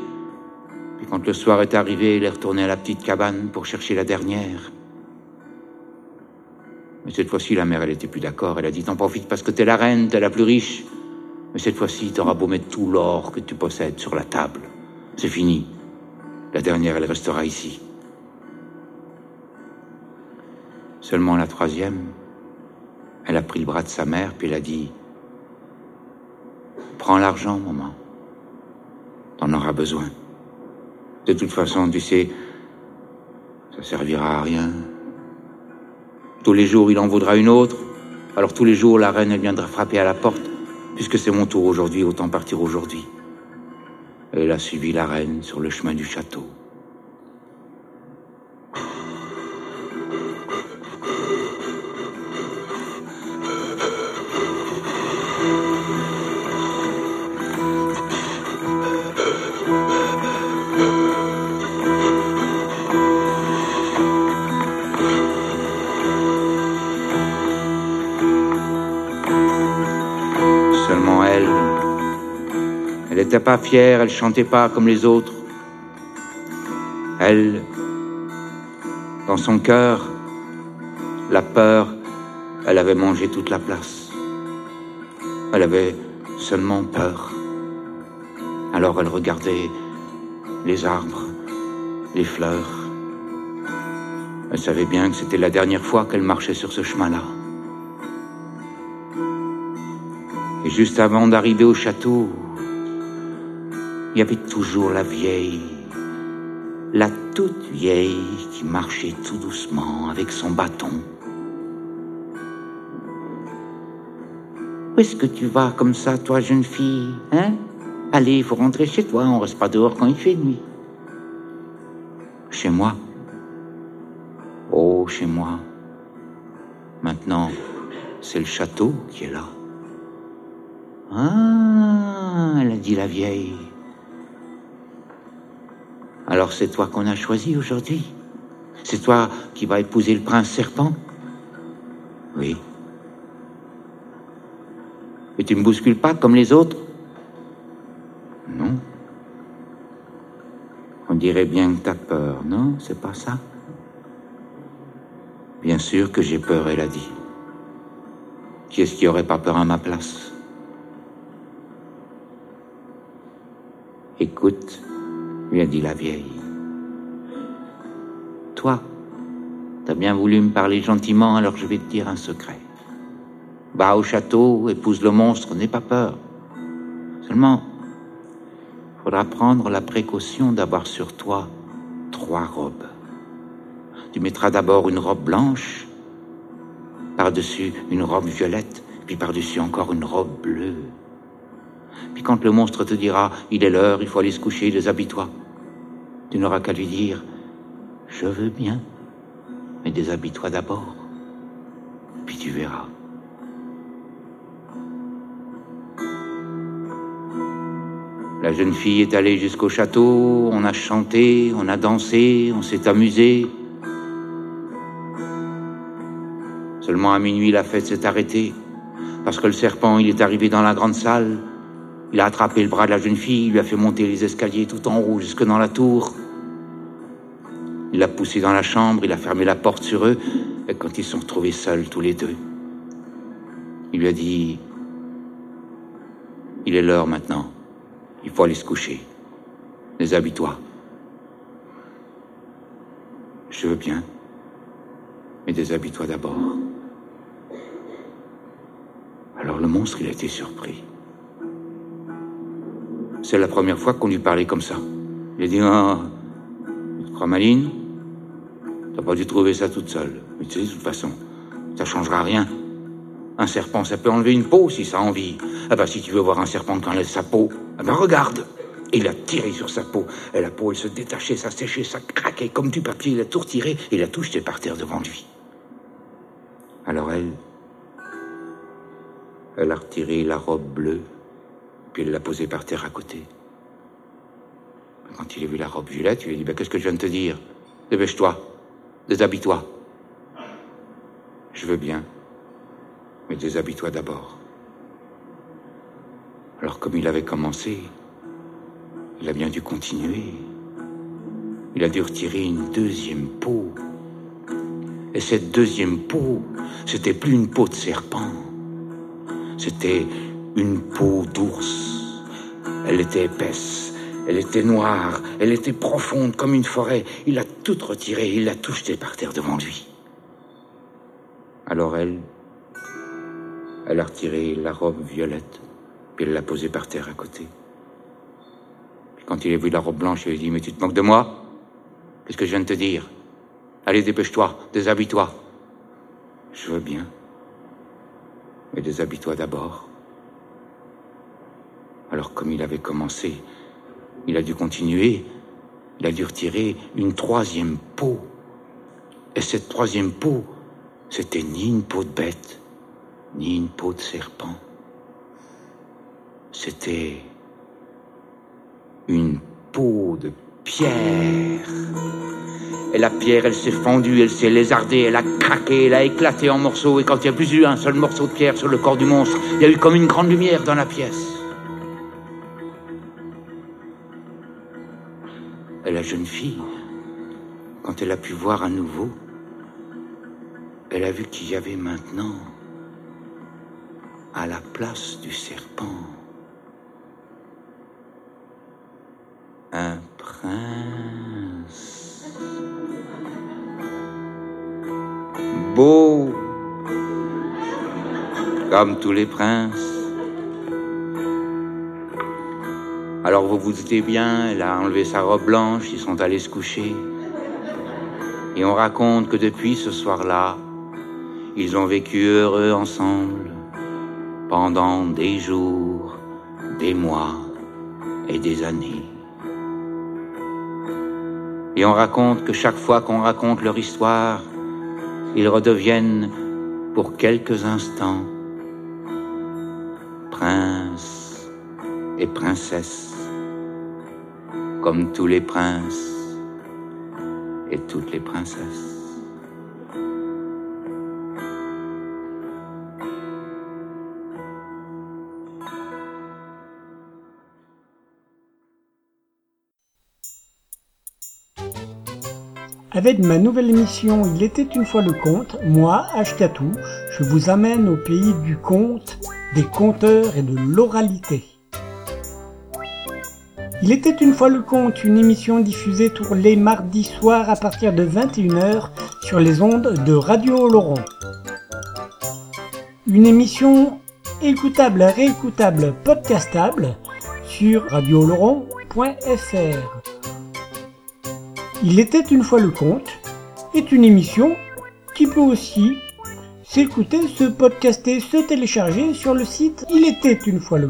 Puis quand le soir est arrivé, elle est retournée à la petite cabane pour chercher la dernière. Mais cette fois-ci, la mère, elle était plus d'accord. Elle a dit, t'en profites parce que t'es la reine, t'es la plus riche. Mais cette fois-ci, t'auras beau mettre tout l'or que tu possèdes sur la table. C'est fini. La dernière, elle restera ici. Seulement la troisième, elle a pris le bras de sa mère, puis elle a dit, Prends l'argent, maman. T'en auras besoin. De toute façon, tu sais, ça servira à rien. Tous les jours, il en vaudra une autre. Alors tous les jours, la reine, elle viendra frapper à la porte. Puisque c'est mon tour aujourd'hui, autant partir aujourd'hui. Elle a suivi la reine sur le chemin du château. N'était pas fière, elle chantait pas comme les autres. Elle, dans son cœur, la peur, elle avait mangé toute la place. Elle avait seulement peur. Alors elle regardait les arbres, les fleurs. Elle savait bien que c'était la dernière fois qu'elle marchait sur ce chemin-là. Et juste avant d'arriver au château, il y avait toujours la vieille, la toute vieille qui marchait tout doucement avec son bâton. Où est-ce que tu vas comme ça, toi, jeune fille Hein? Allez, il faut rentrer chez toi, on reste pas dehors quand il fait nuit. Chez moi Oh, chez moi. Maintenant, c'est le château qui est là. Ah, elle a dit la vieille. Alors c'est toi qu'on a choisi aujourd'hui. C'est toi qui vas épouser le prince serpent. Oui. Et tu me bouscules pas comme les autres? Non. On dirait bien que t'as peur, non? C'est pas ça? Bien sûr que j'ai peur, elle a dit. Qui est-ce qui aurait pas peur à ma place? Écoute, lui a dit la vieille. Toi, t'as bien voulu me parler gentiment, alors je vais te dire un secret. Va au château, épouse le monstre, n'aie pas peur. Seulement, faudra prendre la précaution d'avoir sur toi trois robes. Tu mettras d'abord une robe blanche, par-dessus une robe violette, puis par-dessus encore une robe bleue. Puis quand le monstre te dira il est l'heure, il faut aller se coucher, déshabille-toi, tu n'auras qu'à lui dire je veux bien, mais déshabille-toi d'abord, puis tu verras. La jeune fille est allée jusqu'au château, on a chanté, on a dansé, on s'est amusé. Seulement à minuit, la fête s'est arrêtée, parce que le serpent, il est arrivé dans la grande salle, il a attrapé le bras de la jeune fille, il lui a fait monter les escaliers tout en haut jusque dans la tour. Il l'a poussé dans la chambre, il a fermé la porte sur eux, et quand ils se sont retrouvés seuls tous les deux, il lui a dit, il est l'heure maintenant, il faut aller se coucher. Déshabille-toi. Je veux bien, mais déshabille-toi d'abord. Alors le monstre, il a été surpris. C'est la première fois qu'on lui parlait comme ça. Il a dit, ah, tu crois maline? T'as pas dû trouver ça toute seule. Mais tu sais, de toute façon, ça changera rien. Un serpent, ça peut enlever une peau si ça a envie. Ah bah si tu veux voir un serpent qui enlève sa peau, ah bah regarde il a tiré sur sa peau. Et la peau, elle se détachait, ça séchait, ça craquait comme du papier. Il a tout retiré et il a tout jeté par terre devant lui. Alors elle, elle a retiré la robe bleue, elle l'a posée par terre à côté. Quand il a vu la robe violette, il lui a dit bah, Qu'est-ce que je viens de te dire? Dépêche-toi, déshabille-toi. Je veux bien, mais déshabille-toi d'abord. Alors, comme il avait commencé, il a bien dû continuer. Il a dû retirer une deuxième peau. Et cette deuxième peau, c'était plus une peau de serpent. C'était une peau d'ours. Elle était épaisse, elle était noire, elle était profonde comme une forêt. Il a tout retiré, il l'a tout jeté par terre devant lui. Alors elle, elle a retiré la robe violette, puis elle l'a posée par terre à côté. Puis quand il a vu la robe blanche, il a dit Mais tu te moques de moi? Qu'est-ce que je viens de te dire? Allez, dépêche-toi, déshabille-toi. Je veux bien. Mais déshabille-toi d'abord. Alors comme il avait commencé, il a dû continuer. Il a dû retirer une troisième peau. Et cette troisième peau, c'était ni une peau de bête, ni une peau de serpent. C'était une peau de pierre. Et la pierre, elle s'est fendue, elle s'est lézardée, elle a craqué, elle a éclaté en morceaux. Et quand il n'y a plus eu un seul morceau de pierre sur le corps du monstre, il y a eu comme une grande lumière dans la pièce. La jeune fille, quand elle a pu voir à nouveau, elle a vu qu'il y avait maintenant, à la place du serpent, un prince. Beau, comme tous les princes. Alors vous vous doutez bien, elle a enlevé sa robe blanche, ils sont allés se coucher. Et on raconte que depuis ce soir-là, ils ont vécu heureux ensemble, pendant des jours, des mois et des années. Et on raconte que chaque fois qu'on raconte leur histoire, ils redeviennent pour quelques instants princes et princesses, comme tous les princes et toutes les princesses. Avec ma nouvelle émission Il était une fois le conte, moi, Ashkatou, je vous amène au pays du conte, des conteurs et de l'oralité. Il était une fois le conte, une émission diffusée tous les mardis soirs à partir de 21h sur les ondes de Radio Laurent. Une émission écoutable, réécoutable, podcastable sur radioloron.fr. Il était une fois le conte est une émission qui peut aussi s'écouter, se podcaster, se télécharger sur le site il était une fois le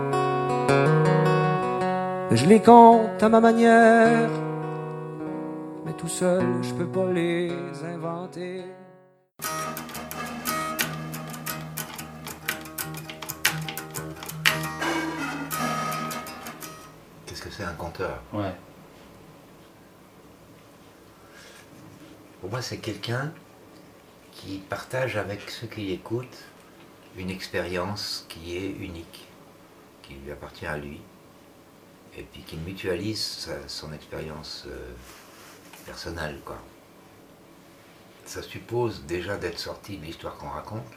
Je les compte à ma manière, mais tout seul je peux pas les inventer. Qu'est-ce que c'est un conteur? Ouais. Pour moi, c'est quelqu'un qui partage avec ceux qui l'écoutent une expérience qui est unique, qui lui appartient à lui, et puis qui mutualise son expérience euh, personnelle. Quoi. Ça suppose déjà d'être sorti de l'histoire qu'on raconte.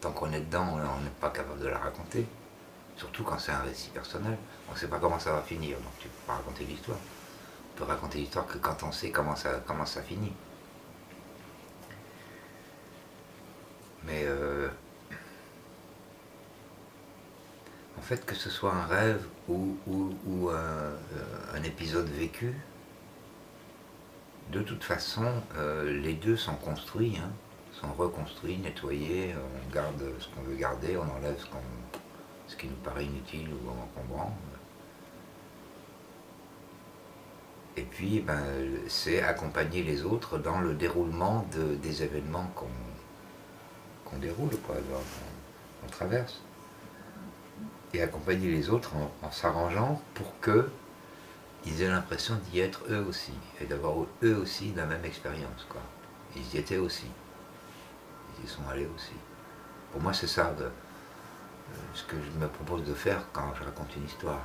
Tant qu'on est dedans, on n'est pas capable de la raconter. Surtout quand c'est un récit personnel. On ne sait pas comment ça va finir, donc tu ne peux pas raconter l'histoire. On peut raconter l'histoire que quand on sait comment ça, comment ça finit. Mais euh, en fait, que ce soit un rêve ou, euh, un épisode vécu, de toute façon, euh, les deux sont construits, hein, sont reconstruits, nettoyés, on garde ce qu'on veut garder, on enlève ce, ce qui nous paraît inutile ou encombrant. Et puis, ben, c'est accompagner les autres dans le déroulement de- des événements qu'on déroule, qu'on traverse. Et accompagner les autres en, s'arrangeant pour que ils aient l'impression d'y être eux aussi, et d'avoir eux aussi la même expérience. Quoi. Ils y étaient aussi. Ils y sont allés aussi. Pour moi, c'est ça euh, ce que je me propose de faire quand je raconte une histoire.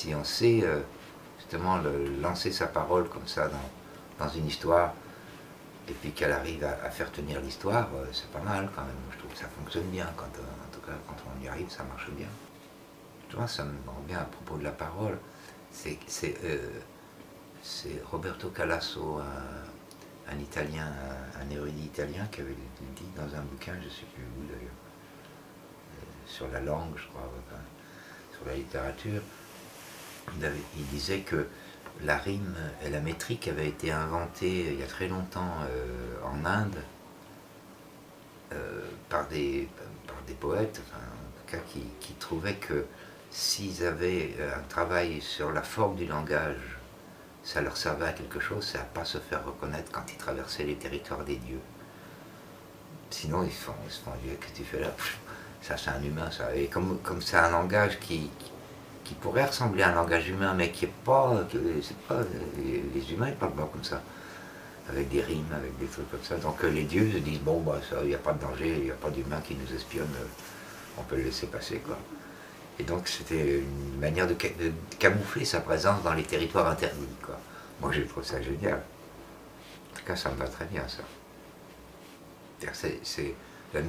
Si on sait euh, justement lancer sa parole comme ça dans, une histoire, et puis qu'elle arrive à, faire tenir l'histoire, euh, c'est pas mal quand même. Je trouve que ça fonctionne bien, quand, euh, en tout cas quand on y arrive, ça marche bien. Tu vois, ça me revient à propos de la parole. C'est Roberto Calasso, un, Italien, un, érudit italien, qui avait dit dans un bouquin, je ne sais plus où d'ailleurs, sur la langue, je crois, sur la littérature, il, disait que la rime et la métrique avaient été inventées il y a très longtemps euh, en Inde euh, par, des, poètes, enfin, en tout cas qui, trouvaient que s'ils avaient euh, un travail sur la forme du langage, ça leur servait à quelque chose, c'est à pas se faire reconnaître quand ils traversaient les territoires des dieux. Sinon, ils se font, ils qu'est-ce que tu fais là? Ça, c'est un humain, ça. Et comme c'est un langage qui qui pourrait ressembler à un langage humain, mais qui est pas, pas, les, humains ils parlent pas comme ça, avec des rimes, avec des trucs comme ça. Donc euh, les dieux se disent bon bah ça, il n'y a pas de danger, il n'y a pas d'humain qui nous espionne, euh, on peut le laisser passer quoi. Et donc c'était une manière de, ca- de camoufler sa présence dans les territoires interdits quoi. Moi j'ai trouvé ça génial. En tout cas ça me va très bien ça. La,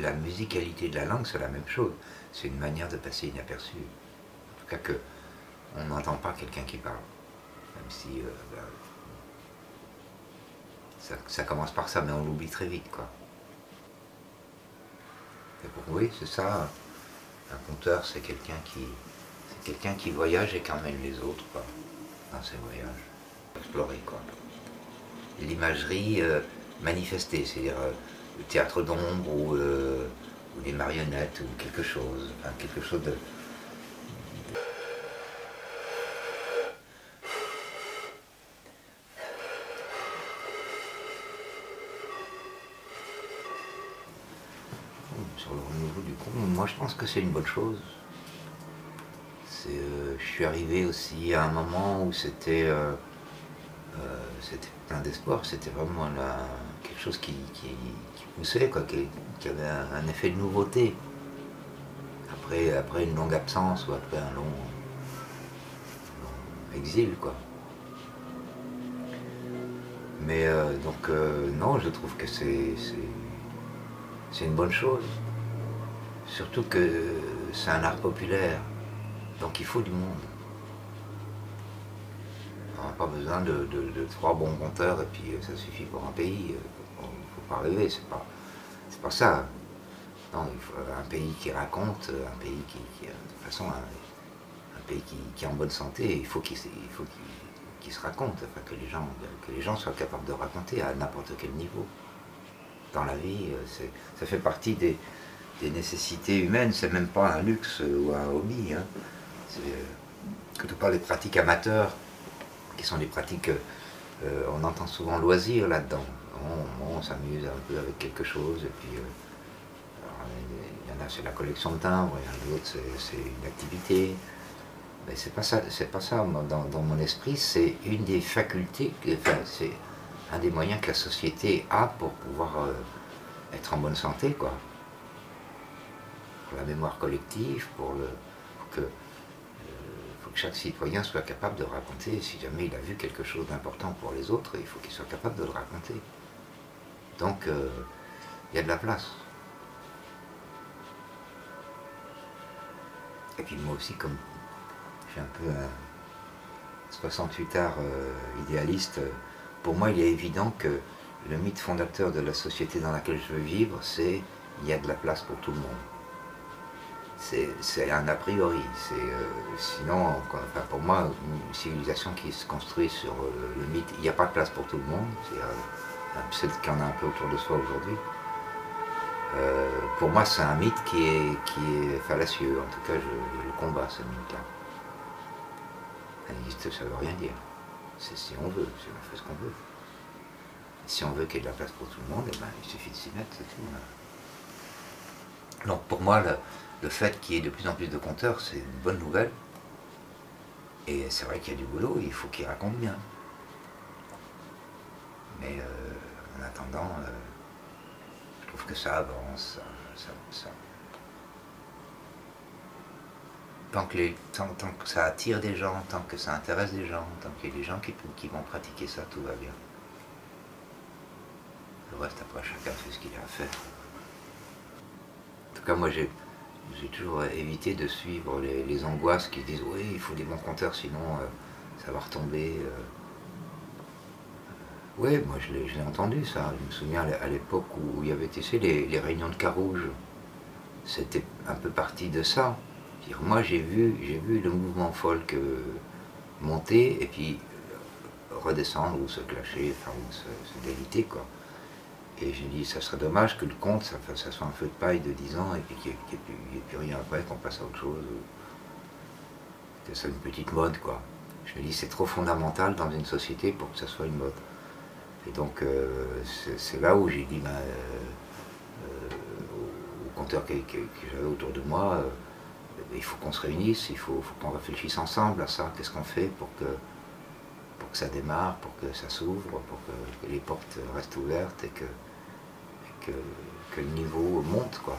la musicalité de la langue, c'est la même chose. C'est une manière de passer inaperçu. Cas que on n'entend pas quelqu'un qui parle. Même si euh, ben, ça, commence par ça, mais on l'oublie très vite. Quoi. Oui, c'est ça. Un conteur, c'est quelqu'un qui, c'est quelqu'un qui voyage et qui emmène les autres quoi, dans ses voyages. Explorer quoi. L'imagerie euh, manifestée, c'est-à-dire euh, le théâtre d'ombre ou, des marionnettes ou quelque chose, quelque chose de, je pense que c'est une bonne chose. Euh, je suis arrivé aussi à un moment où c'était euh, euh, plein d'espoir, c'était vraiment quelque chose qui, poussait, qui, avait un, effet de nouveauté. Après, une longue absence ou après un long, exil. Mais donc, non, je trouve que c'est une bonne chose. Surtout que c'est un art populaire, donc il faut du monde. On n'a pas besoin de, trois bons conteurs et puis euh, ça suffit pour un pays. Il ne faut pas rêver, c'est pas, pas ça. Faut un pays qui raconte, un pays qui, de façon, un, pays qui, est en bonne santé, il faut qu'il, se- raconte, enfin, que, les gens, que les gens soient capables de raconter à n'importe quel niveau. Dans la vie, euh, c'est, ça fait partie des, des nécessités humaines, c'est même pas un luxe ou un hobby. hein. C'est, on parle des pratiques amateurs, qui sont des pratiques, euh, on entend souvent loisirs là-dedans. On, s'amuse un peu avec quelque chose, et puis euh, il y en a c'est la collection de timbres, il y en a d'autres c'est, une activité. Mais c'est pas ça, c'est pas ça dans, mon esprit, c'est une des facultés, enfin, c'est un des moyens que la société a pour pouvoir euh, être en bonne santé, quoi. Pour la mémoire collective, pour le, que faut que chaque citoyen soit capable de raconter, si jamais il a vu quelque chose d'important pour les autres, il faut qu'il soit capable de le raconter. Donc, euh, il y a de la place. Et puis moi aussi, comme suis un peu un 68 art euh, idéaliste, euh, pour moi il est évident que le mythe fondateur de la société dans laquelle je veux vivre, c'est il y a de la place pour tout le monde c'est un a priori. Euh, sinon, pour moi, une civilisation qui se construit sur euh, le mythe, il n'y a pas de place pour tout le monde, c'est euh, qu'il y en a un peu autour de soi aujourd'hui. Euh, pour moi, c'est un mythe qui est, qui est fallacieux. En tout cas, je, le combats, ce mythe-là. Ça n'existe, ça ne veut rien dire. C'est si on veut, si on fait ce qu'on veut. Si on veut qu'il y ait de la place pour tout le monde, eh ben, il suffit de s'y mettre, c'est tout. hein. Donc pour moi, le fait qu'il y ait de plus en plus de compteurs, c'est une bonne nouvelle. Et c'est vrai qu'il y a du boulot, il faut qu'ils racontent bien. Mais euh, en attendant, euh, je trouve que ça avance. Tant, tant que ça attire des gens, tant que ça intéresse des gens, tant qu'il y a des gens qui, qui vont pratiquer ça, tout va bien. Le reste, après, chacun fait ce qu'il a à faire. En tout cas, moi, j'ai j'ai toujours évité de suivre les, angoisses qui disent oui, il faut des bons compteurs, sinon euh, ça va retomber. euh. Oui, moi je l'ai entendu ça. Je me souviens à l'époque où il y avait sais, les, réunions de Carouge. C'était un peu parti de ça. Moi j'ai vu, vu le mouvement folk euh, monter et puis euh, redescendre ou se clasher, enfin ou se, se déliter quoi. Et j'ai dit, ça serait dommage que le compte, ça, soit un feu de paille de 10 ans et puis qu'il n'y ait, plus- rien après, qu'on passe à autre chose. Que ça soit une petite mode, quoi. Je me dis, c'est trop fondamental dans une société pour que ça soit une mode. Et donc, euh, c'est là où j'ai dit, ben, euh, euh, aux compteurs que, j'avais autour de moi, il faut qu'on se réunisse, il faut, qu'on réfléchisse ensemble à ça. Qu'est-ce qu'on fait pour que, pour que ça démarre, pour que ça s'ouvre, pour que, les portes restent ouvertes et que, que, le niveau monte, quoi.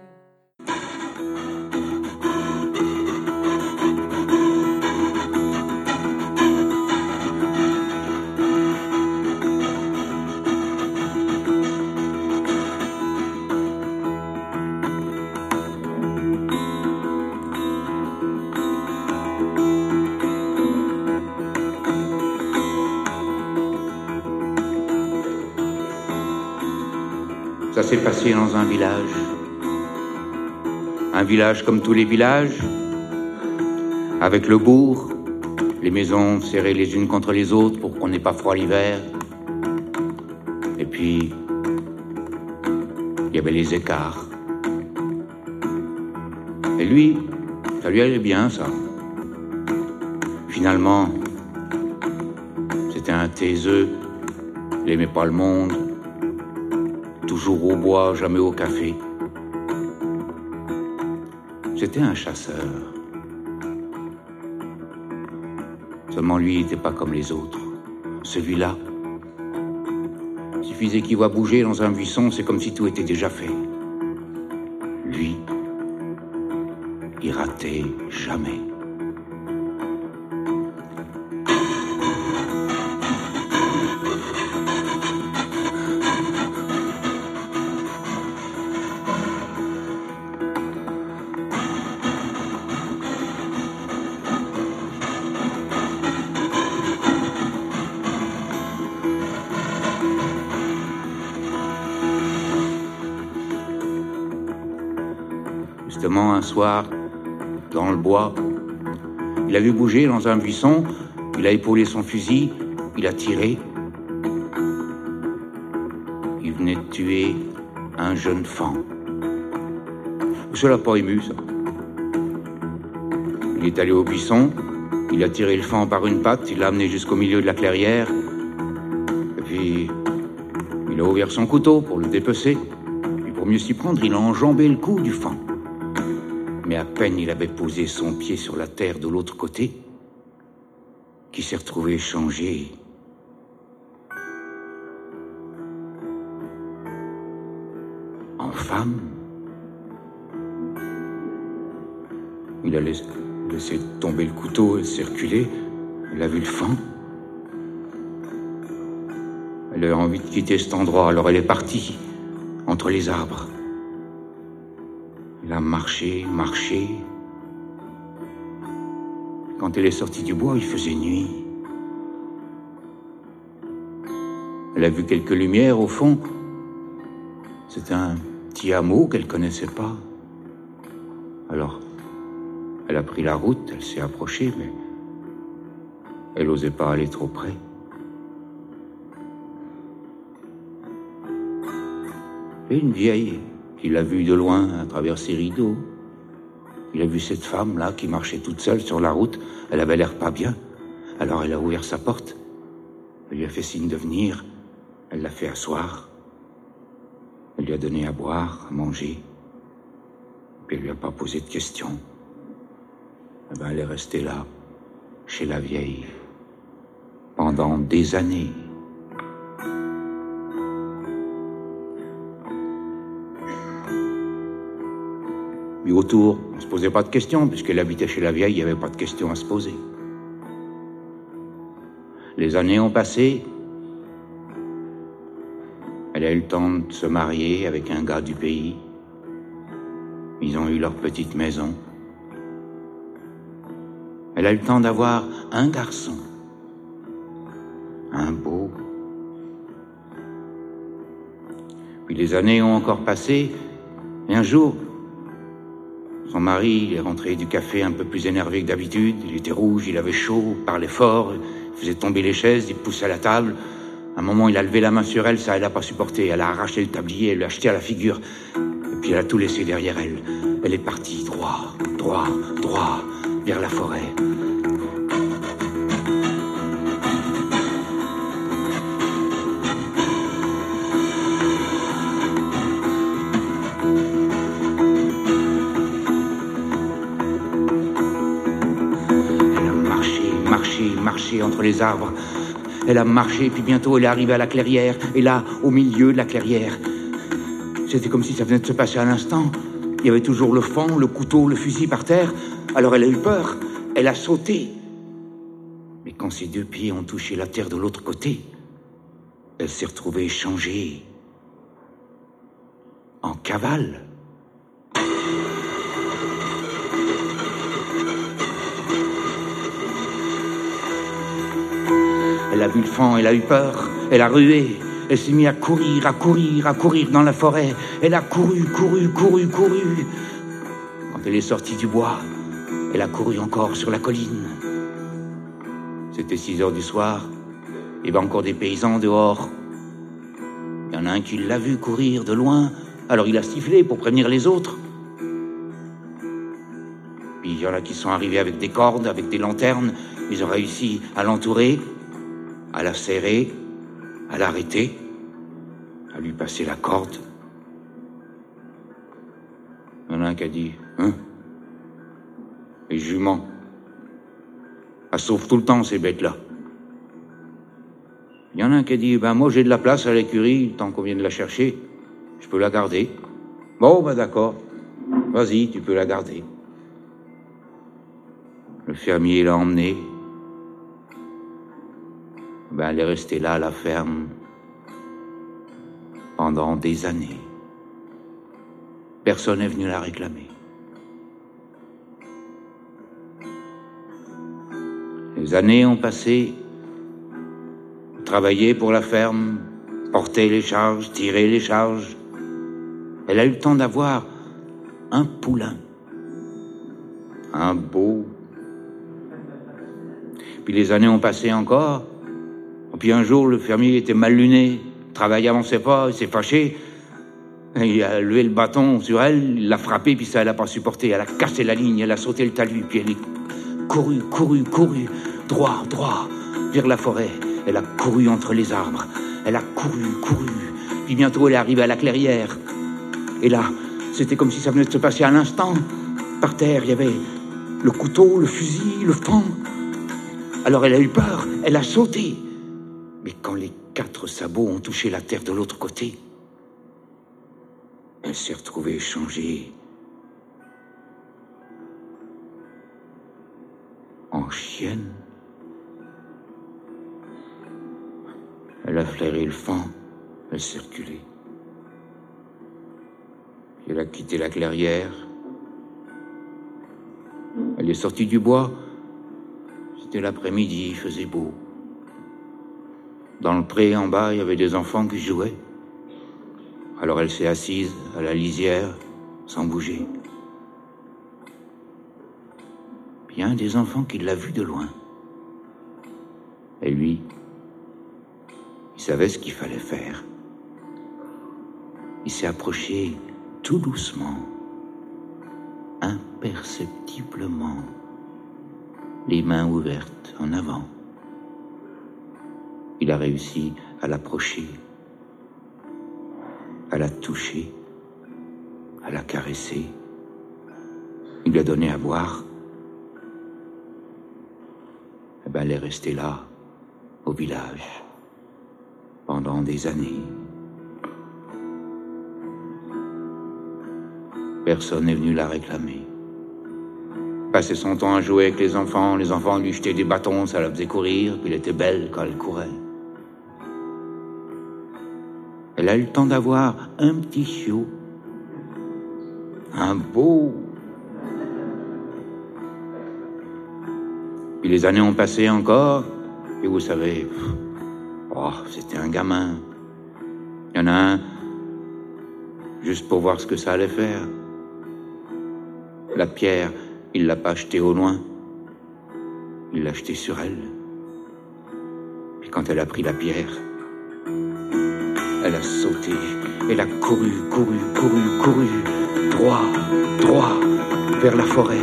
Ça s'est passé dans un village. Un village comme tous les villages, avec le bourg, les maisons serrées les unes contre les autres pour qu'on n'ait pas froid l'hiver. Et puis, il y avait les écarts. Et lui, ça lui allait bien, ça. Finalement, c'était un taiseux, il aimait pas le monde, toujours au bois, jamais au café. C'était un chasseur. Seulement lui n'était pas comme les autres. Celui-là, suffisait qu'il voit bouger dans un buisson, c'est comme si tout était déjà fait. Lui, il ratait jamais. Un soir, dans le bois, il a vu bouger dans un buisson, il a épaulé son fusil, il a tiré. Il venait de tuer un jeune fan. Ça l'a pas ému, ça. Il est allé au buisson, il a tiré le fan par une patte, il l'a amené jusqu'au milieu de la clairière, et puis il a ouvert son couteau pour le dépecer. Et pour mieux s'y prendre, il a enjambé le cou du fan mais à peine il avait posé son pied sur la terre de l'autre côté, qui s'est retrouvé changé. En femme. Il a laissé, tomber le couteau et circuler. Il a vu le fond. Elle a envie de quitter cet endroit, alors elle est partie entre les arbres. Marché, marché. Quand elle est sortie du bois, il faisait nuit. Elle a vu quelques lumières au fond, C'est un petit hameau qu'elle connaissait pas. Alors, elle a pris la route, elle s'est approchée, mais elle n'osait pas aller trop près. Et une vieille qui l'a vue de loin à travers ses rideaux. Il a vu cette femme-là qui marchait toute seule sur la route. Elle avait l'air pas bien. Alors elle a ouvert sa porte. Elle lui a fait signe de venir. Elle l'a fait asseoir. Elle lui a donné à boire, à manger. Puis elle lui a pas posé de questions. Eh ben, elle est restée là, chez la vieille, pendant des années. Mais autour, on se posait pas de questions, puisqu'elle habitait chez la vieille, il n'y avait pas de questions à se poser. Les années ont passé. Elle a eu le temps de se marier avec un gars du pays. Ils ont eu leur petite maison. Elle a eu le temps d'avoir un garçon. Un beau. Puis les années ont encore passé, et un jour, son mari est rentré du café un peu plus énervé que d'habitude. Il était rouge, il avait chaud, parlait fort, faisait tomber les chaises, il poussait la table. Un moment, il a levé la main sur elle, ça, elle n'a pas supporté. Elle a arraché le tablier, elle l'a acheté à la figure. Et puis elle a tout laissé derrière elle. Elle est partie droit, droit, droit, vers la forêt. Arbres. Elle a marché, puis bientôt elle est arrivée à la clairière. Et là, au milieu de la clairière, c'était comme si ça venait de se passer à l'instant. Il y avait toujours le fond, le couteau, le fusil par terre. Alors elle a eu peur. Elle a sauté. Mais quand ses deux pieds ont touché la terre de l'autre côté, elle s'est retrouvée changée en cavale. Elle a vu le fond, elle a eu peur, elle a rué, elle s'est mise à courir, à courir, à courir dans la forêt. Elle a couru, couru, couru, couru. Quand elle est sortie du bois, elle a couru encore sur la colline. C'était 6 heures du soir, il y avait encore des paysans dehors. Il y en a un qui l'a vu courir de loin, alors il a sifflé pour prévenir les autres. Puis il y en a qui sont arrivés avec des cordes, avec des lanternes. Ils ont réussi à l'entourer, à la serrer, à l'arrêter, à lui passer la corde. Il y en a un qui a dit Hein? Les juments. Elles sauvent tout le temps, ces bêtes-là. Il y en a un qui a dit Ben, moi, j'ai de la place à l'écurie, tant qu'on vient de la chercher. Je peux la garder. Bon, ben, d'accord. Vas-y, tu peux la garder. Le fermier l'a emmenée. Ben, elle est restée là à la ferme pendant des années. Personne n'est venu la réclamer. Les années ont passé. Travailler pour la ferme, porter les charges, tirer les charges. Elle a eu le temps d'avoir un poulain. Un beau. Puis les années ont passé encore. Puis un jour, le fermier était mal luné. Travail avançait pas, il s'est fâché. Il a levé le bâton sur elle, il l'a frappé, puis ça, elle n'a pas supporté. Elle a cassé la ligne, elle a sauté le talus, puis elle est courue, courue, courue, droit, droit, vers la forêt. Elle a couru entre les arbres. Elle a couru, couru. Puis bientôt, elle est arrivée à la clairière. Et là, c'était comme si ça venait de se passer à l'instant. Par terre, il y avait le couteau, le fusil, le fang. Alors elle a eu peur, elle a sauté. Sabots ont touché la terre de l'autre côté, elle s'est retrouvée changée en chienne. Elle a flairé le fang, elle s'est elle a quitté la clairière. Elle est sortie du bois. C'était l'après-midi, il faisait beau. Dans le pré en bas, il y avait des enfants qui jouaient. Alors elle s'est assise à la lisière, sans bouger. Un des enfants qui l'a vue de loin. Et lui, il savait ce qu'il fallait faire. Il s'est approché tout doucement, imperceptiblement, les mains ouvertes en avant. Il a réussi à l'approcher, à la toucher, à la caresser. Il lui a donné à boire. Eh ben, elle est restée là, au village, pendant des années. Personne n'est venu la réclamer. Passait son temps à jouer avec les enfants, les enfants lui jetaient des bâtons, ça la faisait courir, puis elle était belle quand elle courait. Elle a eu le temps d'avoir un petit chiot, un beau. Puis les années ont passé encore, et vous savez, oh, c'était un gamin. Il y en a un, juste pour voir ce que ça allait faire. La pierre, il l'a pas achetée au loin. Il l'a achetée sur elle. Puis quand elle a pris la pierre, elle a sauté, elle a couru, couru, couru, couru, droit, droit, vers la forêt.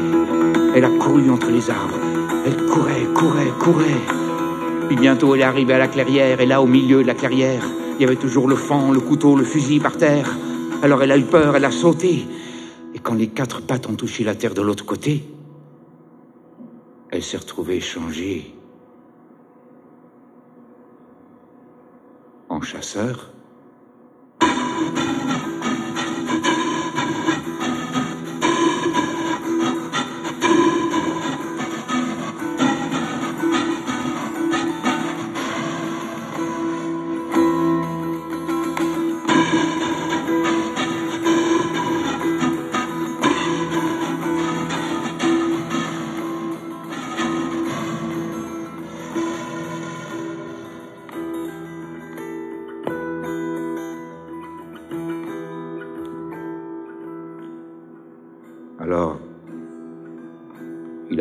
Elle a couru entre les arbres. Elle courait, courait, courait. Puis bientôt elle est arrivée à la clairière, et là, au milieu de la clairière, il y avait toujours le fang, le couteau, le fusil par terre. Alors elle a eu peur, elle a sauté. Et quand les quatre pattes ont touché la terre de l'autre côté, elle s'est retrouvée changée en chasseur.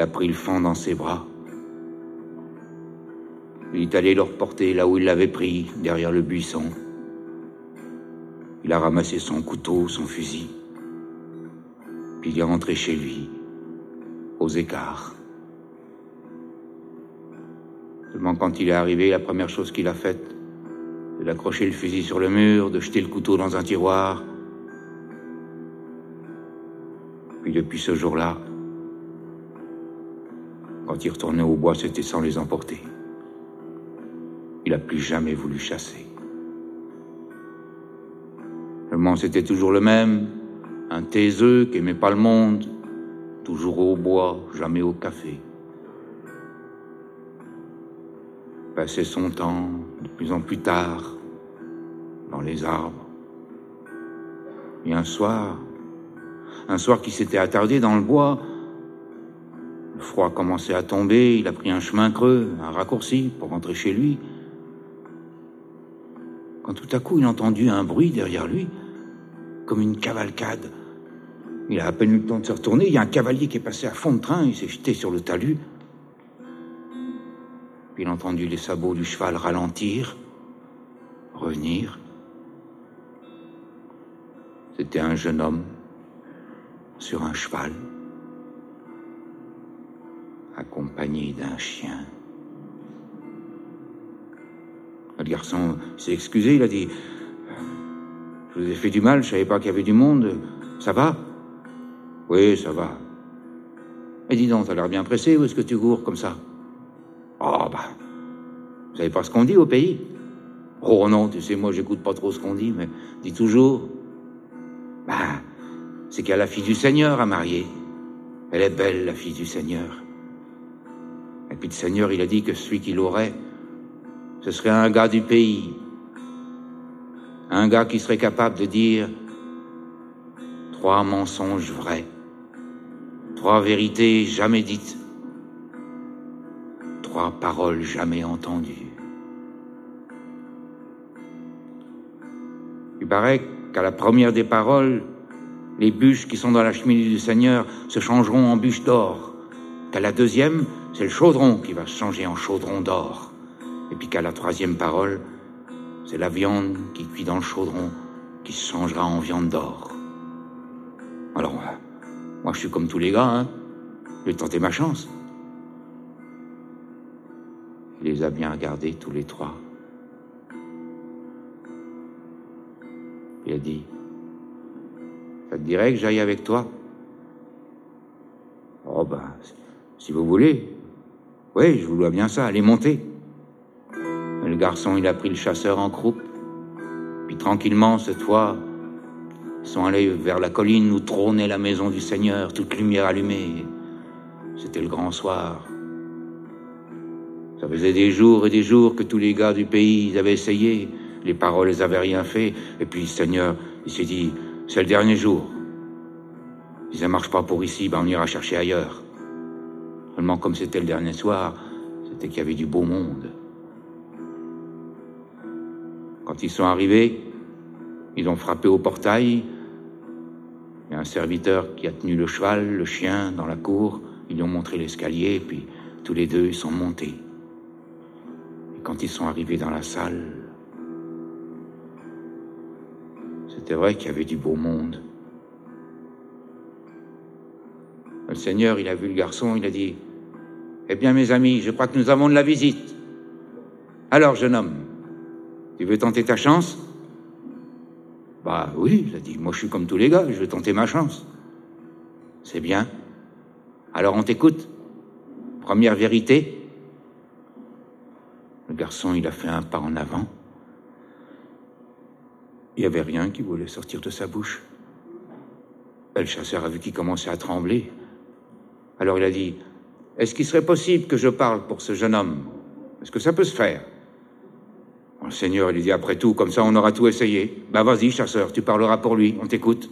A pris le fond dans ses bras. Il est allé le reporter là où il l'avait pris, derrière le buisson. Il a ramassé son couteau, son fusil. Puis il est rentré chez lui, aux écarts. Seulement quand il est arrivé, la première chose qu'il a faite, c'est d'accrocher le fusil sur le mur, de jeter le couteau dans un tiroir. Puis depuis ce jour-là, quand il retournait au bois, c'était sans les emporter. Il n'a plus jamais voulu chasser. Seulement, c'était toujours le même, un taiseux qui aimait pas le monde, toujours au bois, jamais au café. Passait son temps de plus en plus tard dans les arbres. Et un soir, un soir qui s'était attardé dans le bois, le froid commençait à tomber, il a pris un chemin creux, un raccourci pour rentrer chez lui. Quand tout à coup il a entendu un bruit derrière lui, comme une cavalcade. Il a à peine eu le temps de se retourner, il y a un cavalier qui est passé à fond de train, il s'est jeté sur le talus. Puis il a entendu les sabots du cheval ralentir, revenir. C'était un jeune homme sur un cheval, accompagné d'un chien. Le garçon s'est excusé, il a dit Je vous ai fait du mal, je savais pas qu'il y avait du monde. Ça va? Oui, ça va. Mais dis donc, t'as l'air bien pressé, où est-ce que tu cours comme ça? Oh, bah, vous savez pas ce qu'on dit au pays? Oh non, tu sais, moi j'écoute pas trop ce qu'on dit, mais dis toujours. Bah, c'est qu'il y a la fille du Seigneur à marier. Elle est belle, la fille du Seigneur. Et puis le Seigneur, il a dit que celui qui l'aurait, ce serait un gars du pays. Un gars qui serait capable de dire trois mensonges vrais, trois vérités jamais dites, trois paroles jamais entendues. Il paraît qu'à la première des paroles, les bûches qui sont dans la cheminée du Seigneur se changeront en bûches d'or, qu'à la deuxième, c'est le chaudron qui va se changer en chaudron d'or, et puis qu'à la troisième parole, c'est la viande qui cuit dans le chaudron qui se changera en viande d'or. Alors, moi je suis comme tous les gars, hein. Je vais tenter ma chance. Il les a bien regardés tous les trois. Il a dit, ça te dirait que j'aille avec toi? Oh ben, si vous voulez. Oui, je vous dois bien ça, allez monter. Le garçon, il a pris le chasseur en croupe. Puis tranquillement, cette fois, ils sont allés vers la colline où trônait la maison du Seigneur, toute lumière allumée. C'était le grand soir. Ça faisait des jours et des jours que tous les gars du pays avaient essayé. Les paroles n'avaient avaient rien fait. Et puis le Seigneur, il s'est dit, c'est le dernier jour. Si ça marche pas pour ici, ben on ira chercher ailleurs. Seulement comme c'était le dernier soir, c'était qu'il y avait du beau monde. Quand ils sont arrivés, ils ont frappé au portail. Il y a un serviteur qui a tenu le cheval, le chien, dans la cour. Ils lui ont montré l'escalier, puis tous les deux, ils sont montés. Et quand ils sont arrivés dans la salle, c'était vrai qu'il y avait du beau monde. Le Seigneur, il a vu le garçon, il a dit, Eh bien mes amis, je crois que nous avons de la visite. Alors, jeune homme, tu veux tenter ta chance? Bah oui, il a dit, moi je suis comme tous les gars, je veux tenter ma chance. C'est bien. Alors on t'écoute. Première vérité. Le garçon, il a fait un pas en avant. Il n'y avait rien qui voulait sortir de sa bouche. Le chasseur a vu qu'il commençait à trembler. Alors il a dit, est-ce qu'il serait possible que je parle pour ce jeune homme? Est-ce que ça peut se faire? Le Seigneur lui dit, après tout, comme ça on aura tout essayé. Ben vas-y, chasseur, tu parleras pour lui, on t'écoute.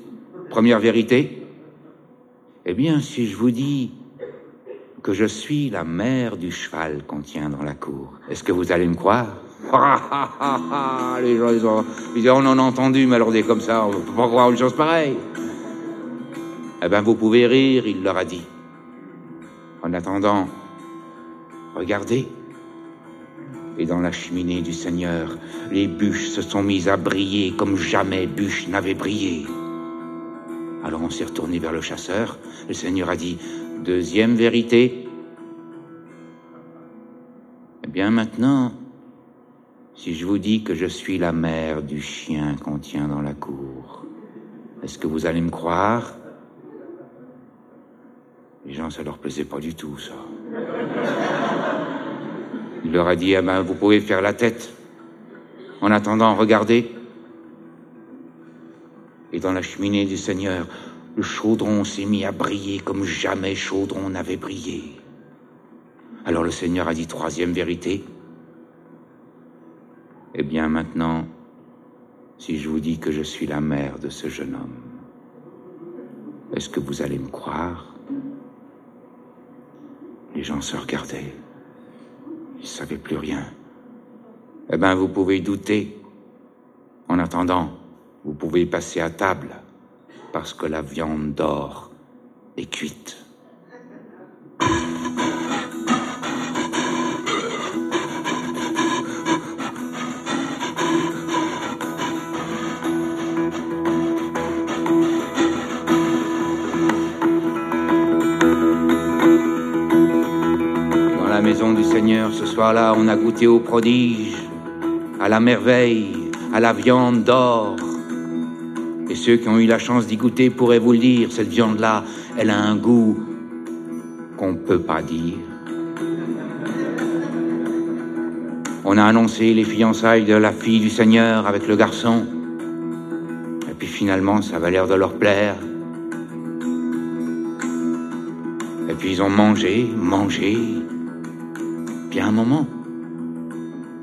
Première vérité? Eh bien, si je vous dis que je suis la mère du cheval qu'on tient dans la cour, est-ce que vous allez me croire? Les gens, ils, ont, ils disent, on en a entendu, mais comme ça, on ne peut pas croire une chose pareille. Eh bien, vous pouvez rire, il leur a dit. En attendant, regardez. Et dans la cheminée du Seigneur, les bûches se sont mises à briller comme jamais bûches n'avaient brillé. Alors on s'est retourné vers le chasseur. Le Seigneur a dit, deuxième vérité. Eh bien maintenant, si je vous dis que je suis la mère du chien qu'on tient dans la cour, est-ce que vous allez me croire? Les gens, ça leur plaisait pas du tout, ça. Il leur a dit, ah ben, vous pouvez faire la tête. En attendant, regardez. Et dans la cheminée du Seigneur, le chaudron s'est mis à briller comme jamais chaudron n'avait brillé. Alors le Seigneur a dit troisième vérité. Eh bien maintenant, si je vous dis que je suis la mère de ce jeune homme, est-ce que vous allez me croire? Les gens se regardaient. Ils ne savaient plus rien. Eh bien, vous pouvez douter. En attendant, vous pouvez passer à table, parce que la viande d'or est cuite. Ce soir-là, on a goûté au prodige, à la merveille, à la viande d'or. Et ceux qui ont eu la chance d'y goûter pourraient vous le dire, cette viande-là, elle a un goût qu'on ne peut pas dire. On a annoncé les fiançailles de la fille du Seigneur avec le garçon. Et puis finalement, ça avait l'air de leur plaire. Et puis ils ont mangé, mangé, il y a un moment,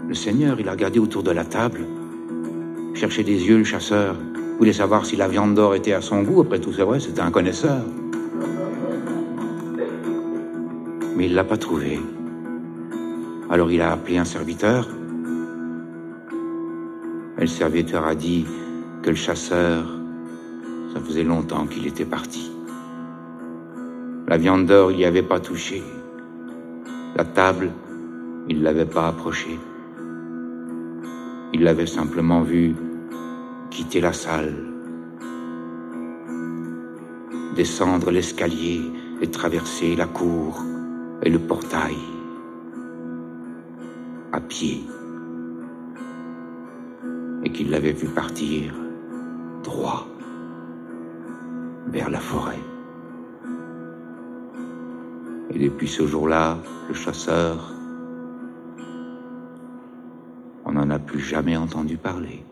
le Seigneur, il a regardé autour de la table, cherché des yeux le chasseur, voulait savoir si la viande d'or était à son goût, après tout, c'est vrai, c'était un connaisseur. Mais il ne l'a pas trouvé. Alors il a appelé un serviteur. Et le serviteur a dit que le chasseur, ça faisait longtemps qu'il était parti. La viande d'or, il n'y avait pas touché. La table, il ne l'avait pas approché. Il l'avait simplement vu quitter la salle, descendre l'escalier et traverser la cour et le portail à pied et qu'il l'avait vu partir droit vers la forêt. Et depuis ce jour-là, le chasseur n'en a plus jamais entendu parler.